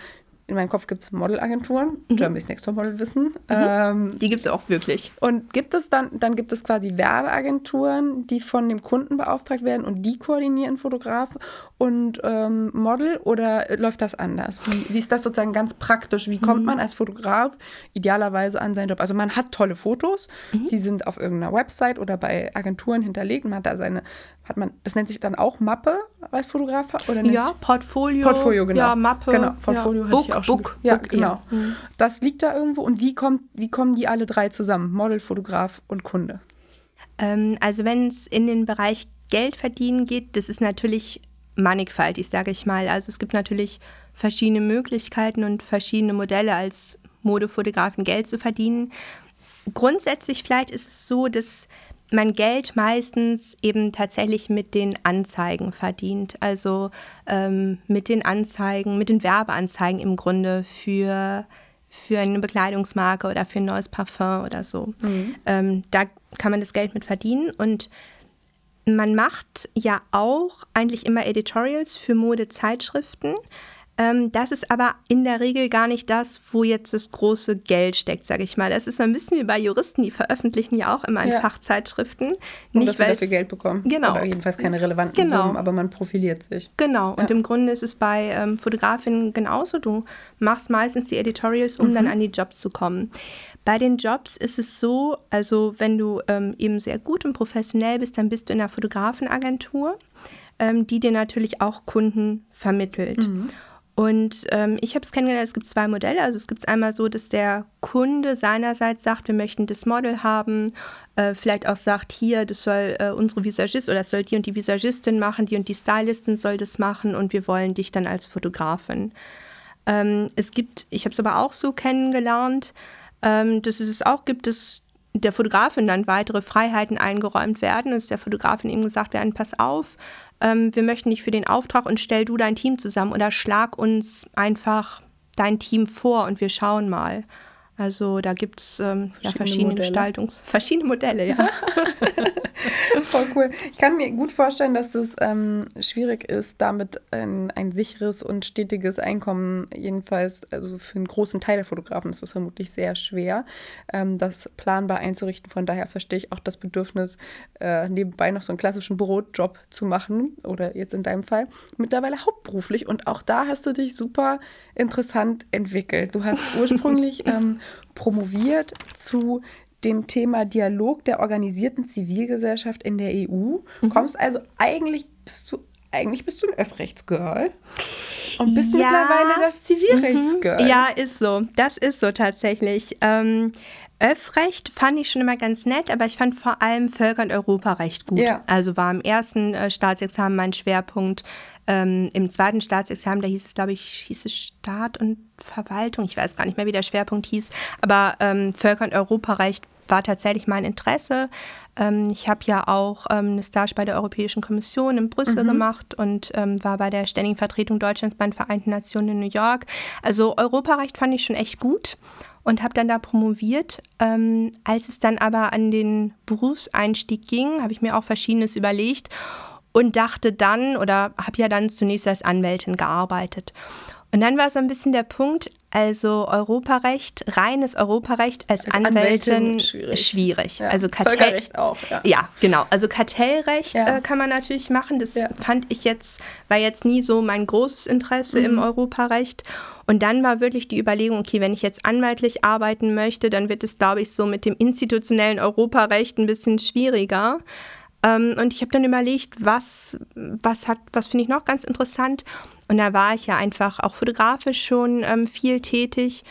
in meinem Kopf gibt es Modelagenturen, mhm. Germany's Next Top Model wissen. Mhm. Ähm, die gibt es auch wirklich. Und gibt es dann, dann gibt es quasi Werbeagenturen, die von dem Kunden beauftragt werden und die koordinieren Fotograf und ähm, Model oder läuft das anders? Wie, wie, ist das sozusagen ganz praktisch? Wie kommt mhm. man als Fotograf idealerweise an seinen Job? Also man hat tolle Fotos, mhm. die sind auf irgendeiner Website oder bei Agenturen hinterlegt. Man hat da seine hat man, das nennt sich dann auch Mappe als Fotograf? Oder ja, Portfolio. Portfolio, genau. Ja, Mappe. Genau, Portfolio ja. Book, ich auch schon. Book, ja, Book, genau. Ja. Mhm. Das liegt da irgendwo. Und wie, kommt, wie kommen die alle drei zusammen? Model, Fotograf und Kunde? Ähm, also wenn es in den Bereich Geld verdienen geht, das ist natürlich mannigfaltig, sage ich mal. Also es gibt natürlich verschiedene Möglichkeiten und verschiedene Modelle als Modefotografen Geld zu verdienen. Grundsätzlich vielleicht ist es so, dass man Geld meistens eben tatsächlich mit den Anzeigen verdient. Also ähm, mit den Anzeigen, mit den Werbeanzeigen im Grunde für, für eine Bekleidungsmarke oder für ein neues Parfum oder so. Mhm. Ähm, da kann man das Geld mit verdienen und man macht ja auch eigentlich immer Editorials für Modezeitschriften. Ähm, das ist aber in der Regel gar nicht das, wo jetzt das große Geld steckt, sage ich mal. Das ist ein bisschen wie bei Juristen, die veröffentlichen ja auch immer in Ja. Fachzeitschriften. Und Nicht, dass sie dafür Geld bekommen. Genau. Oder jedenfalls keine relevanten Genau. Summen, aber man profiliert sich. Genau, und Ja. im Grunde ist es bei ähm, Fotografinnen genauso. Du machst meistens die Editorials, um Mhm. dann an die Jobs zu kommen. Bei den Jobs ist es so, also wenn du ähm, eben sehr gut und professionell bist, dann bist du in einer Fotografenagentur, ähm, die dir natürlich auch Kunden vermittelt. Mhm. Und ähm, ich habe es kennengelernt, es gibt zwei Modelle. Also es gibt einmal so, dass der Kunde seinerseits sagt, wir möchten das Model haben, äh, vielleicht auch sagt, hier, das soll äh, unsere Visagist oder das soll die und die Visagistin machen, die und die Stylistin soll das machen und wir wollen dich dann als Fotografin. Ähm, es gibt, ich habe es aber auch so kennengelernt, ähm, dass es auch gibt, dass der Fotografin dann weitere Freiheiten eingeräumt werden. Ist der Fotografin eben gesagt werden, pass auf, ähm, wir möchten dich für den Auftrag und stell du dein Team zusammen oder schlag uns einfach dein Team vor und wir schauen mal. Also da gibt es ähm, ja, Verschiedene verschiedene Modelle. Gestaltungs... Verschiedene Modelle, ja. Voll cool. Ich kann mir gut vorstellen, dass es ähm, schwierig ist, damit ein, ein sicheres und stetiges Einkommen, jedenfalls, also für einen großen Teil der Fotografen ist das vermutlich sehr schwer, ähm, das planbar einzurichten. Von daher verstehe ich auch das Bedürfnis, äh, nebenbei noch so einen klassischen Brotjob zu machen oder jetzt in deinem Fall mittlerweile hauptberuflich. Und auch da hast du dich super interessant entwickelt. Du hast ursprünglich ähm, promoviert zu dem Thema Dialog der organisierten Zivilgesellschaft in der EU. Kommst also eigentlich bist du eigentlich bist du ein Öffrechtsgirl und bist Ja. mittlerweile das Zivilrechtsgirl. Ja, ist so. Das ist so tatsächlich. Ähm, Öffrecht fand ich schon immer ganz nett, aber ich fand vor allem Völker- und Europarecht gut. Ja. Also war im ersten äh, Staatsexamen mein Schwerpunkt. Ähm, Im zweiten Staatsexamen, da hieß es, glaube ich, hieß es Staat und Verwaltung. Ich weiß gar nicht mehr, wie der Schwerpunkt hieß. Aber ähm, Völker- und Europarecht war tatsächlich mein Interesse. Ähm, ich habe ja auch ähm, eine Stage bei der Europäischen Kommission in Brüssel gemacht und ähm, war bei der Ständigen Vertretung Deutschlands bei den Vereinten Nationen in New York. Also Europarecht fand ich schon echt gut und habe dann da promoviert. Ähm, als es dann aber an den Berufseinstieg ging, habe ich mir auch Verschiedenes überlegt und dachte dann oder habe ja dann zunächst als Anwältin gearbeitet. Und dann war so ein bisschen der Punkt, also Europarecht, reines Europarecht als, Als Anwältin, Anwältin schwierig. schwierig. Ja. Also Kartell, Völkerrecht auch, ja. ja, genau. Also Kartellrecht Ja. äh, kann man natürlich machen. Das fand ich jetzt, war jetzt nie so mein großes Interesse Mhm. im Europarecht. Und dann war wirklich die Überlegung, okay, wenn ich jetzt anwaltlich arbeiten möchte, dann wird es, glaube ich, so mit dem institutionellen Europarecht ein bisschen schwieriger. Ähm, und ich habe dann überlegt, was, was hat, was finde ich noch ganz interessant. Und da war ich ja einfach auch fotografisch schon ähm, viel tätig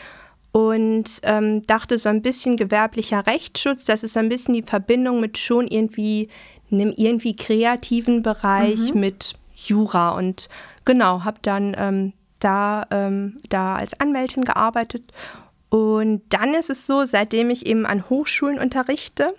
und ähm, dachte so ein bisschen gewerblicher Rechtsschutz, das ist so ein bisschen die Verbindung mit schon irgendwie einem irgendwie kreativen Bereich mit Jura. Und genau, habe dann ähm, da, ähm, da als Anwältin gearbeitet. Und dann ist es so, seitdem ich eben an Hochschulen unterrichte,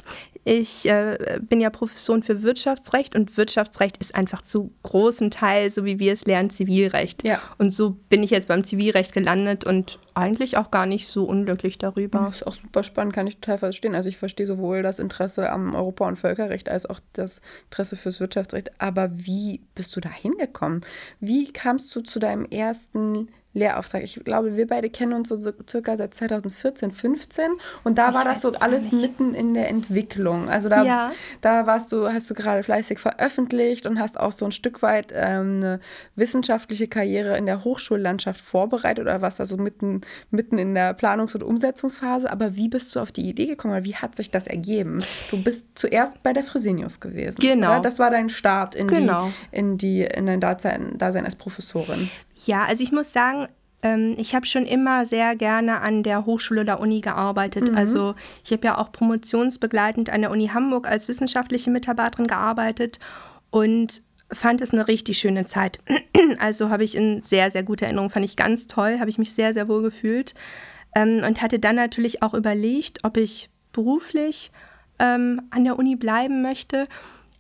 ich äh, bin ja Professorin für Wirtschaftsrecht und Wirtschaftsrecht ist einfach zu großem Teil, so wie wir es lernen, Zivilrecht. Ja. Und so bin ich jetzt beim Zivilrecht gelandet und eigentlich auch gar nicht so unglücklich darüber. Das ist auch super spannend, kann ich total verstehen. Also ich verstehe sowohl das Interesse am Europa- und Völkerrecht als auch das Interesse fürs Wirtschaftsrecht. Aber wie bist du da hingekommen? Wie kamst du zu deinem ersten Lehrauftrag? Ich glaube, wir beide kennen uns so, so circa seit 2014, 15 und da Ich war das so alles mitten in der Entwicklung. Also da, Ja. da warst du, hast du gerade fleißig veröffentlicht und hast auch so ein Stück weit ähm, eine wissenschaftliche Karriere in der Hochschullandschaft vorbereitet oder warst da so mitten, mitten in der Planungs- und Umsetzungsphase. Aber wie bist du auf die Idee gekommen? Oder wie hat sich das ergeben? Du bist zuerst bei der Fresenius gewesen. Genau. Oder? Das war dein Start in, Genau. die, in, die, in dein Dasein, Dasein als Professorin. Ja, also ich muss sagen, ähm, ich habe schon immer sehr gerne an der Hochschule oder Uni gearbeitet. Also ich habe ja auch promotionsbegleitend an der Uni Hamburg als wissenschaftliche Mitarbeiterin gearbeitet und fand es eine richtig schöne Zeit. Also habe ich in sehr, sehr gute Erinnerung, fand ich ganz toll, habe ich mich sehr, sehr wohl gefühlt ähm, und hatte dann natürlich auch überlegt, ob ich beruflich ähm, an der Uni bleiben möchte.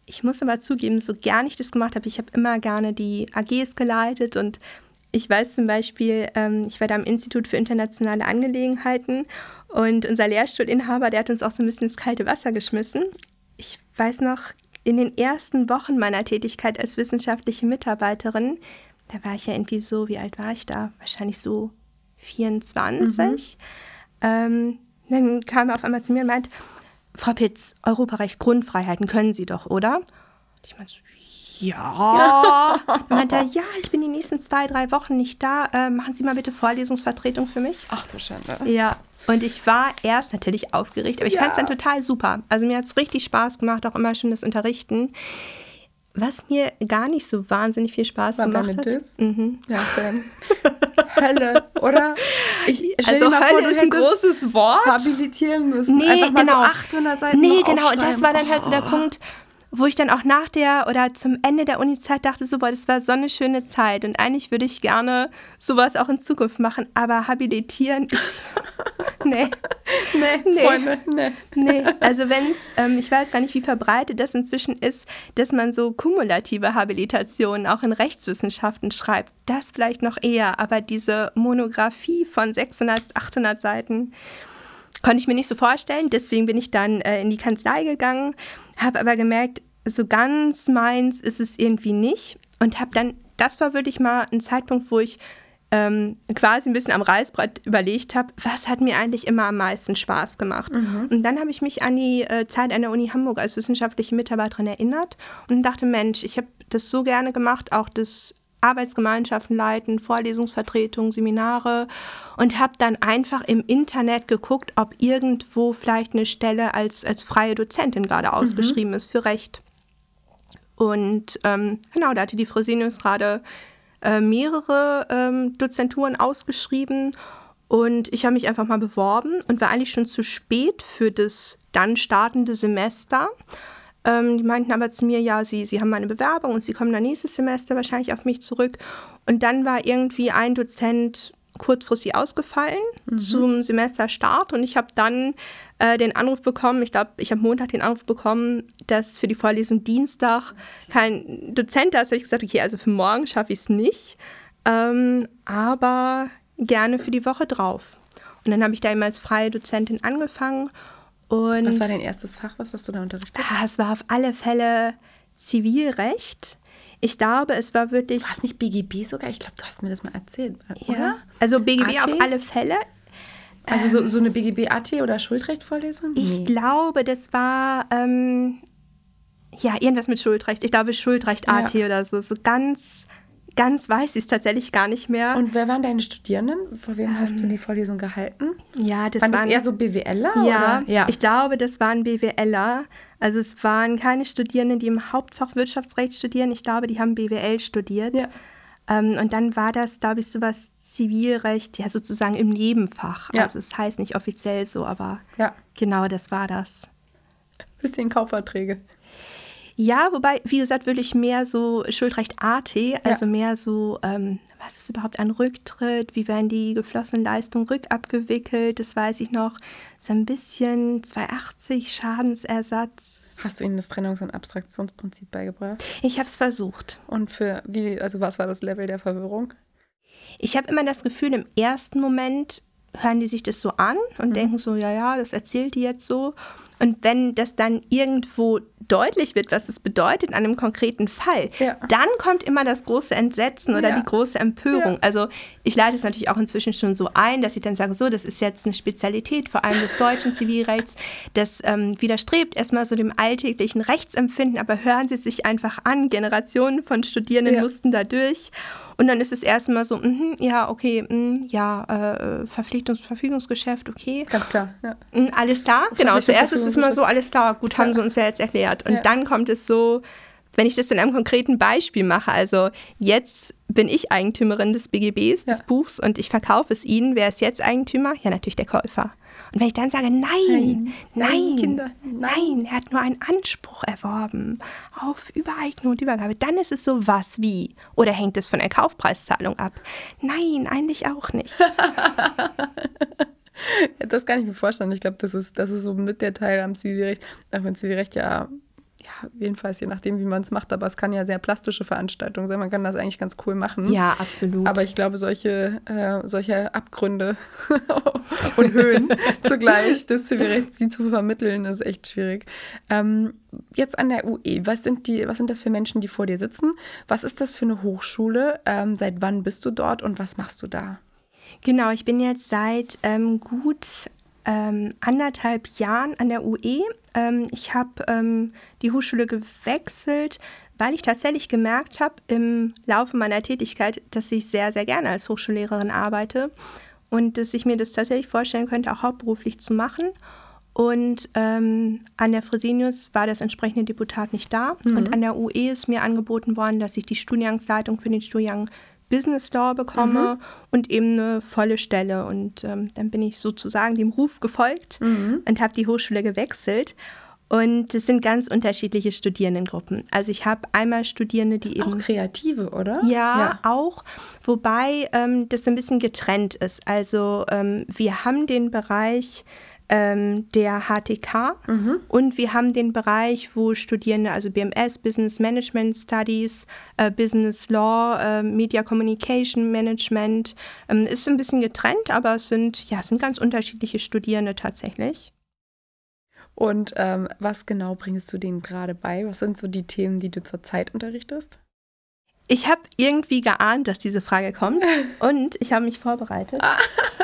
Ich muss aber zugeben, so gern ich das gemacht habe, ich habe immer gerne die AGs geleitet und ich weiß zum Beispiel, ähm, ich war da am Institut für internationale Angelegenheiten und unser Lehrstuhlinhaber, der hat uns auch so ein bisschen ins kalte Wasser geschmissen. Ich weiß noch, in den ersten Wochen meiner Tätigkeit als wissenschaftliche Mitarbeiterin, da war ich ja irgendwie so, wie alt war ich da? Wahrscheinlich so 24. Mhm. Ähm, dann kam er auf einmal zu mir und meint, Frau Pitz, Europarecht, Grundfreiheiten können Sie doch, oder? Ich meinte so, ja. Dann meinte er, ja, ich bin die nächsten zwei, drei Wochen nicht da. Äh, machen Sie mal bitte Vorlesungsvertretung für mich. Ach du Schande. Ja. Und ich war erst natürlich aufgeregt, aber ich ja. fand es dann total super. Also mir hat es richtig Spaß gemacht, auch immer schon das Unterrichten. Was mir gar nicht so wahnsinnig viel Spaß War gemacht hat. Diss? Mhm. Ja, Sam. Hölle, oder? Ich stell also dir mal Hölle vor, ist ein großes Wort. Habilitieren müssen. Nee, Einfach mal genau. so 800 Seiten Nee, genau. Und das war dann halt so der oh. Punkt, wo ich dann auch nach der oder zum Ende der Uni-Zeit dachte, so, boah, das war so eine schöne Zeit und eigentlich würde ich gerne sowas auch in Zukunft machen, aber habilitieren, nee. nee, nee, Freunde, nee. nee. Also wenn es, ähm, ich weiß gar nicht, wie verbreitet das inzwischen ist, dass man so kumulative Habilitationen auch in Rechtswissenschaften schreibt, das vielleicht noch eher, aber diese Monographie von 600, 800 Seiten, Konnte ich mir nicht so vorstellen, deswegen bin ich dann äh, in die Kanzlei gegangen, habe aber gemerkt, so ganz meins ist es irgendwie nicht und habe dann, das war wirklich mal ein Zeitpunkt, wo ich ähm, quasi ein bisschen am Reißbrett überlegt habe, was hat mir eigentlich immer am meisten Spaß gemacht. Mhm. Und dann habe ich mich an die äh, Zeit an der Uni Hamburg als wissenschaftliche Mitarbeiterin erinnert und dachte, Mensch, ich habe das so gerne gemacht, auch das Arbeitsgemeinschaften leiten, Vorlesungsvertretungen, Seminare und habe dann einfach im Internet geguckt, ob irgendwo vielleicht eine Stelle als, als freie Dozentin gerade ausgeschrieben mhm. ist für Recht. Und ähm, genau, da hatte die Fresenius gerade äh, mehrere ähm, Dozenturen ausgeschrieben und ich habe mich einfach mal beworben und war eigentlich schon zu spät für das dann startende Semester. Ähm, die meinten aber zu mir, ja, sie, sie haben meine Bewerbung und sie kommen dann nächstes Semester wahrscheinlich auf mich zurück. Und dann war irgendwie ein Dozent kurzfristig ausgefallen mhm. zum Semesterstart und ich habe dann äh, den Anruf bekommen, ich glaube, ich habe Montag den Anruf bekommen, dass für die Vorlesung Dienstag kein Dozent da ist. Da habe ich gesagt, okay, also für morgen schaffe ich es nicht, ähm, aber gerne für die Woche drauf. Und dann habe ich da eben als freie Dozentin angefangen und was war dein erstes Fach? Was hast du da unterrichtet? Ah, es war auf alle Fälle Zivilrecht. Ich glaube, es war wirklich. War es nicht BGB sogar? Ich glaube, du hast mir das mal erzählt. Oder? Ja. Also BGB AT? auf alle Fälle. Also so, so eine BGB-AT oder Schuldrechtvorlesung? Ich nee. glaube, das war ähm, ja irgendwas mit Schuldrecht. Ich glaube Schuldrecht AT ja. oder so. So ganz Ganz weiß ich es tatsächlich gar nicht mehr. Und wer waren deine Studierenden? Vor wem ähm, hast du ähm, die Vorlesung gehalten? Ja, das waren, waren das eher so BWLer? Ja, ja, ich glaube, das waren BWLer. Also es waren keine Studierenden, die im Hauptfach Wirtschaftsrecht studieren. Ich glaube, die haben BWL studiert. Ja. Ähm, und dann war das, glaube ich, sowas Zivilrecht, ja sozusagen im Nebenfach. Ja. Also es heißt nicht offiziell so, aber ja. genau das war das. Bisschen Kaufverträge. Ja, wobei, wie gesagt, würde ich mehr so Schuldrecht AT, also ja. mehr so, ähm, was ist überhaupt ein Rücktritt, wie werden die geflossenen Leistungen rückabgewickelt, das weiß ich noch. So ein bisschen 280 Schadensersatz. Hast du ihnen das Trennungs- und Abstraktionsprinzip beigebracht? Ich habe es versucht. Und für wie, also was war das Level der Verwirrung? Ich habe immer das Gefühl, im ersten Moment hören die sich das so an und mhm. denken so, ja, ja, das erzählt die jetzt so. Und wenn das dann irgendwo deutlich wird, was es bedeutet an einem konkreten Fall, ja. dann kommt immer das große Entsetzen oder ja. die große Empörung. Ja. Also ich leite es natürlich auch inzwischen schon so ein, dass ich dann sage, so, das ist jetzt eine Spezialität, vor allem des deutschen Zivilrechts. Das ähm, widerstrebt erstmal so dem alltäglichen Rechtsempfinden, aber hören Sie es sich einfach an. Generationen von Studierenden mussten da durch. Und dann ist es erstmal so, mh, ja, okay, mh, ja, äh, Verpflichtungs Verfügungsgeschäft, okay. Ganz klar, ja. Mh, alles klar, genau. Zuerst ist es immer so, alles klar, gut, haben ja. sie uns ja jetzt erklärt. Und ja. dann kommt es so, wenn ich das in einem konkreten Beispiel mache, also jetzt bin ich Eigentümerin des BGBs, des Buchs, und ich verkaufe es Ihnen, wer ist jetzt Eigentümer? Ja, natürlich der Käufer. Und wenn ich dann sage, nein, nein, nein, Kinder, nein, nein, er hat nur einen Anspruch erworben auf Übereignung und Übergabe, dann ist es so was wie. Oder hängt es von der Kaufpreiszahlung ab? Nein, eigentlich auch nicht. das kann ich mir vorstellen. Ich glaube, das ist, das ist so mit der Teil am Zivilrecht, auch wenn Zivilrecht ja ja, jedenfalls je nachdem, wie man es macht, aber es kann ja sehr plastische Veranstaltungen sein. Man kann das eigentlich ganz cool machen. Ja, absolut. Aber ich glaube, solche, äh, solche Abgründe und Höhen zugleich, das sie zu vermitteln, ist echt schwierig. Ähm, jetzt an der UE, was sind, die, was sind das für Menschen, die vor dir sitzen? Was ist das für eine Hochschule? Ähm, seit wann bist du dort und was machst du da? Genau, ich bin jetzt seit ähm, gut ähm, anderthalb Jahren an der UE. Ähm, ich habe ähm, die Hochschule gewechselt, weil ich tatsächlich gemerkt habe im Laufe meiner Tätigkeit, dass ich sehr, sehr gerne als Hochschullehrerin arbeite und dass ich mir das tatsächlich vorstellen könnte, auch hauptberuflich zu machen. Und ähm, an der Fresenius war das entsprechende Deputat nicht da. Mhm. Und an der UE ist mir angeboten worden, dass ich die Studiengangsleitung für den Studiengang Business Law bekomme mhm. und eben eine volle Stelle. Und ähm, dann bin ich sozusagen dem Ruf gefolgt mhm. und habe die Hochschule gewechselt. Und es sind ganz unterschiedliche Studierendengruppen. Also ich habe einmal Studierende, die eben... Auch Kreative, oder? Ja, ja. auch. Wobei ähm, das so ein bisschen getrennt ist. Also ähm, wir haben den Bereich ähm, der HTK mhm. und wir haben den Bereich, wo Studierende, also BMS, Business Management Studies, äh, Business Law, äh, Media Communication Management, ähm, ist ein bisschen getrennt, aber es sind, ja, es sind ganz unterschiedliche Studierende tatsächlich. Und ähm, was genau bringst du denen gerade bei? Was sind so die Themen, die du zurzeit unterrichtest? Ich habe irgendwie geahnt, dass diese Frage kommt und ich habe mich vorbereitet.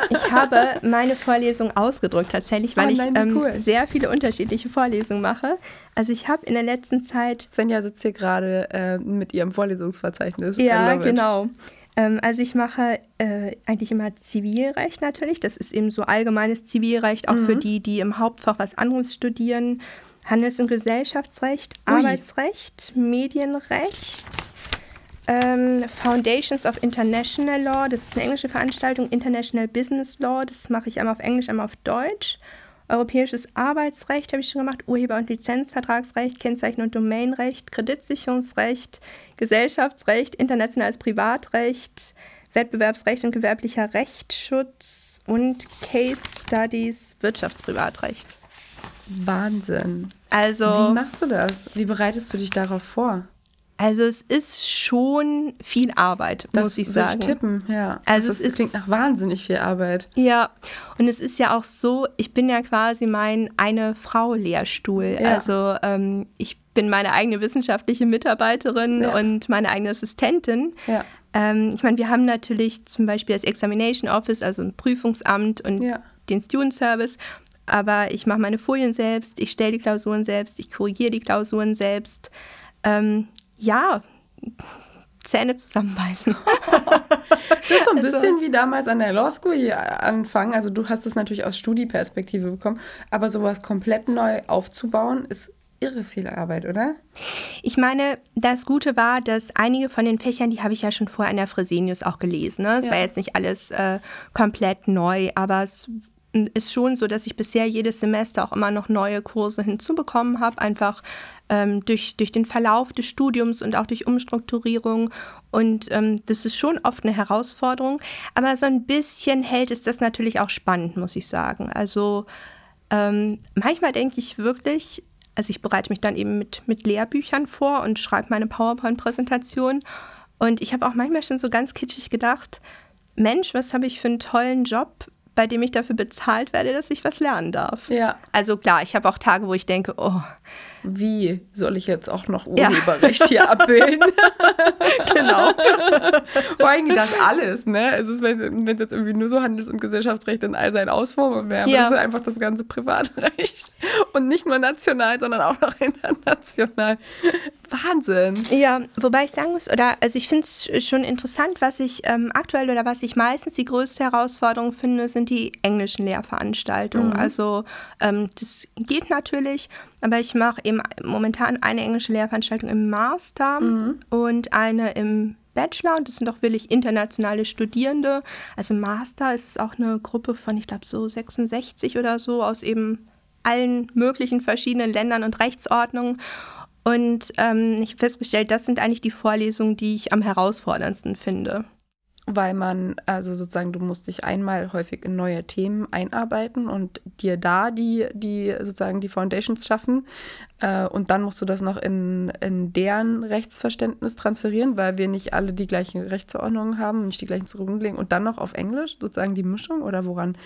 Ich habe meine Vorlesung ausgedrückt tatsächlich, weil oh nein, ich ähm, cool. sehr viele unterschiedliche Vorlesungen mache. Also ich habe in der letzten Zeit... Svenja sitzt hier gerade äh, mit ihrem Vorlesungsverzeichnis. Ja, genau. Ähm, also ich mache äh, eigentlich immer Zivilrecht natürlich. Das ist eben so allgemeines Zivilrecht, auch mhm. für die, die im Hauptfach was anderes studieren. Handels- und Gesellschaftsrecht, Ui. Arbeitsrecht, Medienrecht ähm, Foundations of International Law, das ist eine englische Veranstaltung, International Business Law, das mache ich einmal auf Englisch, einmal auf Deutsch. Europäisches Arbeitsrecht habe ich schon gemacht, Urheber- und Lizenzvertragsrecht, Kennzeichen- und Domainrecht, Kreditsicherungsrecht, Gesellschaftsrecht, internationales Privatrecht, Wettbewerbsrecht und gewerblicher Rechtsschutz und Case Studies Wirtschaftsprivatrecht. Wahnsinn. Also, wie machst du das? Wie bereitest du dich darauf vor? Also es ist schon viel Arbeit, das muss ich sagen. Ich tippen, ja. Also das es ist, klingt nach wahnsinnig viel Arbeit. Ja, und es ist ja auch so, ich bin ja quasi mein eine Frau Lehrstuhl. Ja. Also ähm, ich bin meine eigene wissenschaftliche Mitarbeiterin ja. und meine eigene Assistentin. Ja. Ähm, ich meine, wir haben natürlich zum Beispiel das Examination Office, also ein Prüfungsamt und den Student Service. Aber ich mache meine Folien selbst, ich stelle die Klausuren selbst, ich korrigiere die Klausuren selbst. Ähm, ja, Zähne zusammenbeißen. das ist so ein also, bisschen wie damals an der Law School hier anfangen. Also du hast es natürlich aus Studieperspektive bekommen, aber sowas komplett neu aufzubauen ist irre viel Arbeit, oder? Ich meine, das Gute war, dass einige von den Fächern, die habe ich ja schon vorher in der Fresenius auch gelesen. Ne? Es ja. war jetzt nicht alles äh, komplett neu, aber es ist schon so, dass ich bisher jedes Semester auch immer noch neue Kurse hinzubekommen habe, einfach ähm, durch, durch den Verlauf des Studiums und auch durch Umstrukturierung. Und ähm, das ist schon oft eine Herausforderung. Aber so ein bisschen hält es das natürlich auch spannend, muss ich sagen. Also ähm, manchmal denke ich wirklich, also ich bereite mich dann eben mit, mit Lehrbüchern vor und schreibe meine PowerPoint-Präsentation. Und ich habe auch manchmal schon so ganz kitschig gedacht, Mensch, was habe ich für einen tollen Job, bei dem ich dafür bezahlt werde, dass ich was lernen darf. Ja. Also klar, ich habe auch Tage, wo ich denke, oh. Wie soll ich jetzt auch noch Urheberrecht ja. hier abbilden? genau. Vor allem das alles, ne? Es ist, wenn es jetzt irgendwie nur so Handels- und Gesellschaftsrecht in all seinen Ausformungen wäre, ja. das ist einfach das ganze Privatrecht. Und nicht nur national, sondern auch noch international. Wahnsinn. Ja, wobei ich sagen muss, oder also ich finde es schon interessant, was ich ähm, aktuell oder was ich meistens die größte Herausforderung finde, sind die englischen Lehrveranstaltungen. Mhm. Also ähm, das geht natürlich, aber ich mache eben momentan eine englische Lehrveranstaltung im Master mhm. und eine im Bachelor und das sind auch wirklich internationale Studierende. Also Master ist es auch eine Gruppe von, ich glaube, so 66 oder so aus eben allen möglichen verschiedenen Ländern und Rechtsordnungen. Und ähm, ich habe festgestellt, das sind eigentlich die Vorlesungen, die ich am herausforderndsten finde. Weil man, also sozusagen, du musst dich einmal häufig in neue Themen einarbeiten und dir da die, die sozusagen die Foundations schaffen. Äh, und dann musst du das noch in, in deren Rechtsverständnis transferieren, weil wir nicht alle die gleichen Rechtsordnungen haben, nicht die gleichen Zurücklegen und dann noch auf Englisch, sozusagen die Mischung oder woran?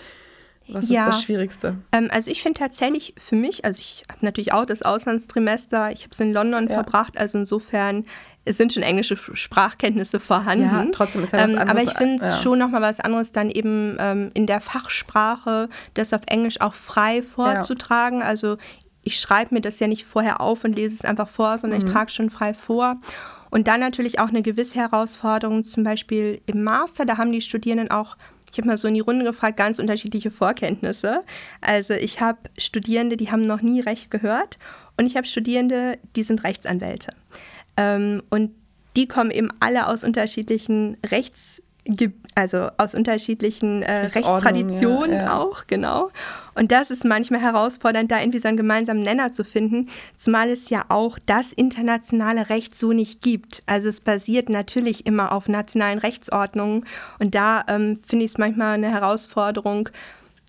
Was ja. ist das Schwierigste? Ähm, also ich finde tatsächlich für mich, also ich habe natürlich auch das Auslandstrimester, ich habe es in London ja. verbracht, also insofern es sind schon englische Sprachkenntnisse vorhanden. Ja, trotzdem ist ja was ähm, anderes. aber ich finde es ja. schon nochmal was anderes, dann eben ähm, in der Fachsprache das auf Englisch auch frei vorzutragen. Ja. Also ich schreibe mir das ja nicht vorher auf und lese es einfach vor, sondern mhm. ich trage schon frei vor. Und dann natürlich auch eine gewisse Herausforderung, zum Beispiel im Master, da haben die Studierenden auch ich habe mal so in die Runde gefragt, ganz unterschiedliche Vorkenntnisse. Also ich habe Studierende, die haben noch nie Recht gehört und ich habe Studierende, die sind Rechtsanwälte. Ähm, und die kommen eben alle aus unterschiedlichen Rechts, also aus unterschiedlichen äh, Rechtstraditionen ja, ja. auch, genau. Und das ist manchmal herausfordernd, da irgendwie so einen gemeinsamen Nenner zu finden, zumal es ja auch das internationale Recht so nicht gibt. Also es basiert natürlich immer auf nationalen Rechtsordnungen und da ähm, finde ich es manchmal eine Herausforderung,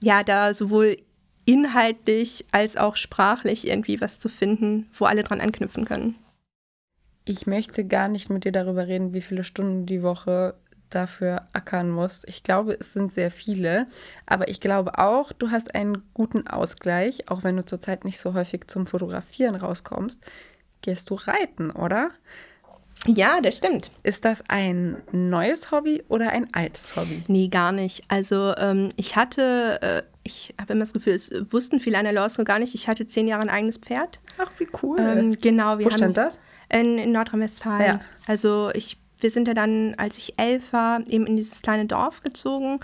ja, da sowohl inhaltlich als auch sprachlich irgendwie was zu finden, wo alle dran anknüpfen können ich möchte gar nicht mit dir darüber reden, wie viele Stunden die Woche dafür ackern musst. Ich glaube, es sind sehr viele, aber ich glaube auch, du hast einen guten Ausgleich, auch wenn du zurzeit nicht so häufig zum Fotografieren rauskommst. Gehst du reiten, oder? Ja, das stimmt. Ist das ein neues Hobby oder ein altes Hobby? Nee, gar nicht. Also ähm, ich hatte, äh, ich habe immer das Gefühl, es wussten viele an der Law School gar nicht, ich hatte zehn Jahre ein eigenes Pferd. Ach, wie cool. Ähm, genau. Wir Wo stand das? In, in Nordrhein-Westfalen. Ja. Also ich, wir sind ja dann, als ich elf war, eben in dieses kleine Dorf gezogen.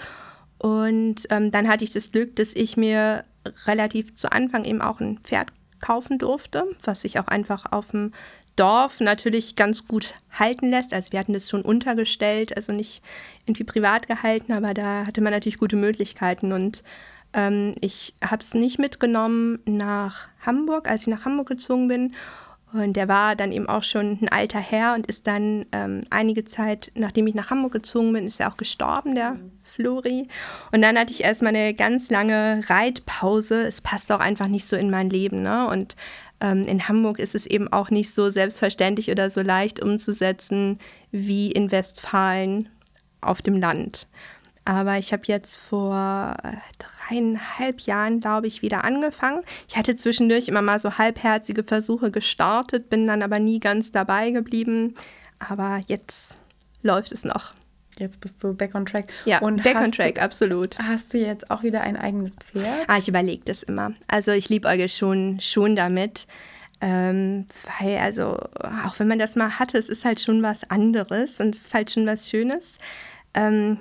Und ähm, dann hatte ich das Glück, dass ich mir relativ zu Anfang eben auch ein Pferd kaufen durfte, was sich auch einfach auf dem Dorf natürlich ganz gut halten lässt. Also wir hatten das schon untergestellt, also nicht irgendwie privat gehalten, aber da hatte man natürlich gute Möglichkeiten. Und ähm, ich habe es nicht mitgenommen nach Hamburg, als ich nach Hamburg gezogen bin. Und der war dann eben auch schon ein alter Herr und ist dann ähm, einige Zeit, nachdem ich nach Hamburg gezogen bin, ist er auch gestorben, der mhm. Flori. Und dann hatte ich erstmal eine ganz lange Reitpause. Es passt auch einfach nicht so in mein Leben. Ne? Und ähm, in Hamburg ist es eben auch nicht so selbstverständlich oder so leicht umzusetzen wie in Westfalen auf dem Land. Aber ich habe jetzt vor dreieinhalb Jahren, glaube ich, wieder angefangen. Ich hatte zwischendurch immer mal so halbherzige Versuche gestartet, bin dann aber nie ganz dabei geblieben. Aber jetzt läuft es noch. Jetzt bist du back on track. Ja, und back on track, du, absolut. Hast du jetzt auch wieder ein eigenes Pferd? Ah, ich überlege das immer. Also ich liebe Euge schon, schon damit. Ähm, weil, also, auch wenn man das mal hatte, es ist halt schon was anderes und es ist halt schon was Schönes. Ähm,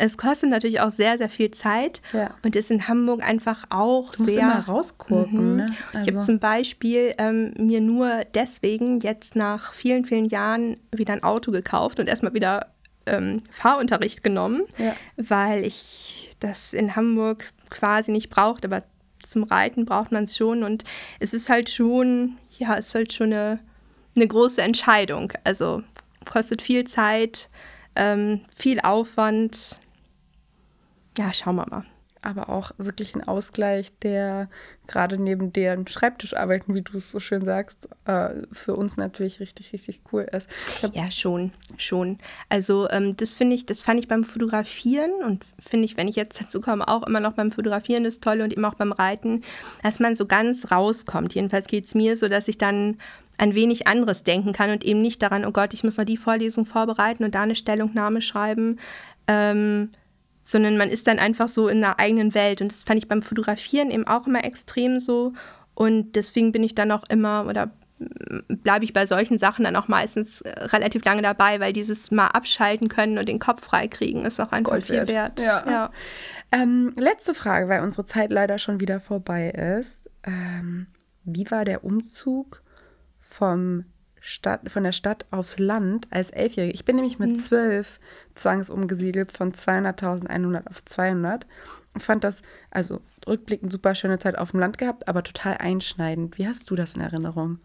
es kostet natürlich auch sehr, sehr viel Zeit ja. und ist in Hamburg einfach auch du musst sehr. Immer rausgucken. Mhm. Ne? Also. Ich habe zum Beispiel ähm, mir nur deswegen jetzt nach vielen, vielen Jahren wieder ein Auto gekauft und erstmal wieder ähm, Fahrunterricht genommen, ja. weil ich das in Hamburg quasi nicht brauchte, aber zum Reiten braucht man es schon und es ist halt schon, ja, es ist halt schon eine, eine große Entscheidung. Also kostet viel Zeit, ähm, viel Aufwand, ja, schauen wir mal. Aber auch wirklich ein Ausgleich, der gerade neben deren Schreibtischarbeiten, wie du es so schön sagst, äh, für uns natürlich richtig, richtig cool ist. Ja, schon, schon. Also ähm, das finde ich, das fand ich beim Fotografieren und finde ich, wenn ich jetzt dazu komme, auch immer noch beim Fotografieren das Tolle und eben auch beim Reiten, dass man so ganz rauskommt. Jedenfalls geht es mir so, dass ich dann ein wenig anderes denken kann und eben nicht daran, oh Gott, ich muss noch die Vorlesung vorbereiten und da eine Stellungnahme schreiben. Ähm, sondern man ist dann einfach so in einer eigenen Welt. Und das fand ich beim Fotografieren eben auch immer extrem so. Und deswegen bin ich dann auch immer oder bleibe ich bei solchen Sachen dann auch meistens äh, relativ lange dabei, weil dieses mal abschalten können und den Kopf freikriegen ist auch einfach Gold viel wert. Ja. ja. Ähm, letzte Frage, weil unsere Zeit leider schon wieder vorbei ist. Ähm, wie war der Umzug vom Stadt, von der Stadt aufs Land als Elfjährige. Ich bin nämlich mit mhm. zwölf zwangsumgesiedelt von 200.100 auf 200 und fand das, also rückblickend super schöne Zeit auf dem Land gehabt, aber total einschneidend. Wie hast du das in Erinnerung?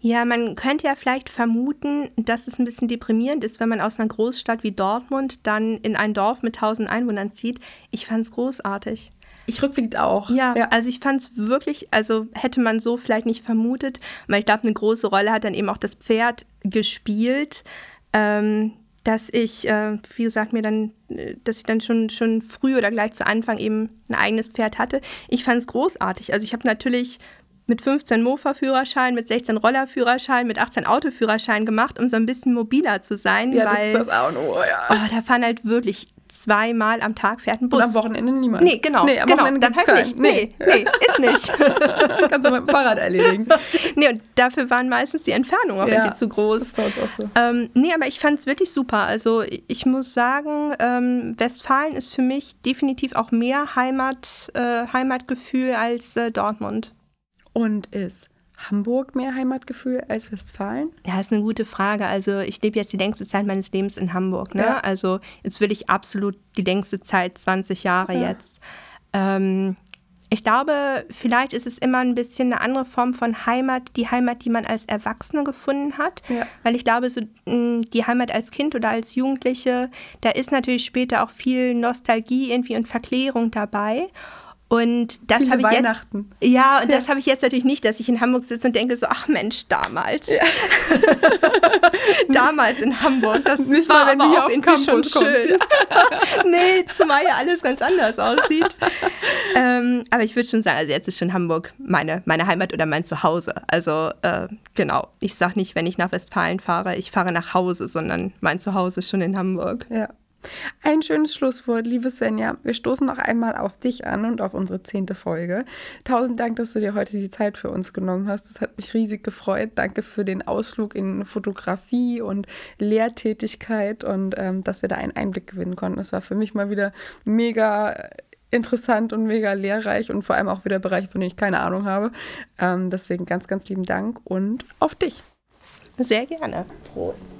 Ja, man könnte ja vielleicht vermuten, dass es ein bisschen deprimierend ist, wenn man aus einer Großstadt wie Dortmund dann in ein Dorf mit 1000 Einwohnern zieht. Ich fand es großartig. Ich rückblickend auch. Ja, ja. also ich fand es wirklich, also hätte man so vielleicht nicht vermutet, weil ich glaube, eine große Rolle hat dann eben auch das Pferd gespielt. Ähm, dass ich, äh, wie gesagt, mir dann, äh, dass ich dann schon, schon früh oder gleich zu Anfang eben ein eigenes Pferd hatte. Ich fand es großartig. Also ich habe natürlich mit 15 Mofa-Führerschein, mit 16 Roller-Führerschein, mit 18 Autoführerschein gemacht, um so ein bisschen mobiler zu sein. Ja, weil, das ist das auch nur, ja. Oh, da fahren halt wirklich zweimal am Tag fährt ein Bus. Und am Wochenende niemand. Nee, genau. Nee, am genau, Wochenende dann halt nicht. Nee. nee, nee, ist nicht. Kannst du mit dem Fahrrad erledigen. nee, und dafür waren meistens die Entfernungen auch ja, irgendwie zu groß. Das war uns auch so. Ähm, nee, aber ich fand es wirklich super. Also ich muss sagen, ähm, Westfalen ist für mich definitiv auch mehr Heimat, äh, Heimatgefühl als äh, Dortmund. Und ist Hamburg mehr Heimatgefühl als Westfalen? Ja, ist eine gute Frage. Also ich lebe jetzt die längste Zeit meines Lebens in Hamburg. Ne? Ja. Also jetzt will ich absolut die längste Zeit, 20 Jahre ja. jetzt. Ähm, ich glaube, vielleicht ist es immer ein bisschen eine andere Form von Heimat, die Heimat, die man als Erwachsene gefunden hat. Ja. Weil ich glaube, so die Heimat als Kind oder als Jugendliche, da ist natürlich später auch viel Nostalgie irgendwie und Verklärung dabei. Und das habe ich Weihnachten. jetzt. Ja, und ja. das habe ich jetzt natürlich nicht, dass ich in Hamburg sitze und denke so, ach Mensch, damals. Ja. damals in Hamburg. Das nicht war mal, wenn aber du hier auf irgendwie schon schön. Ja. nee, zumal ja alles ganz anders aussieht. ähm, aber ich würde schon sagen, also jetzt ist schon Hamburg meine, meine Heimat oder mein Zuhause. Also äh, genau, ich sage nicht, wenn ich nach Westfalen fahre, ich fahre nach Hause, sondern mein Zuhause ist schon in Hamburg. Ja. Ein schönes Schlusswort, liebe Svenja. Wir stoßen noch einmal auf dich an und auf unsere zehnte Folge. Tausend Dank, dass du dir heute die Zeit für uns genommen hast. Das hat mich riesig gefreut. Danke für den Ausflug in Fotografie und Lehrtätigkeit und ähm, dass wir da einen Einblick gewinnen konnten. Es war für mich mal wieder mega interessant und mega lehrreich und vor allem auch wieder Bereiche, von denen ich keine Ahnung habe. Ähm, deswegen ganz, ganz lieben Dank und auf dich. Sehr gerne. Prost.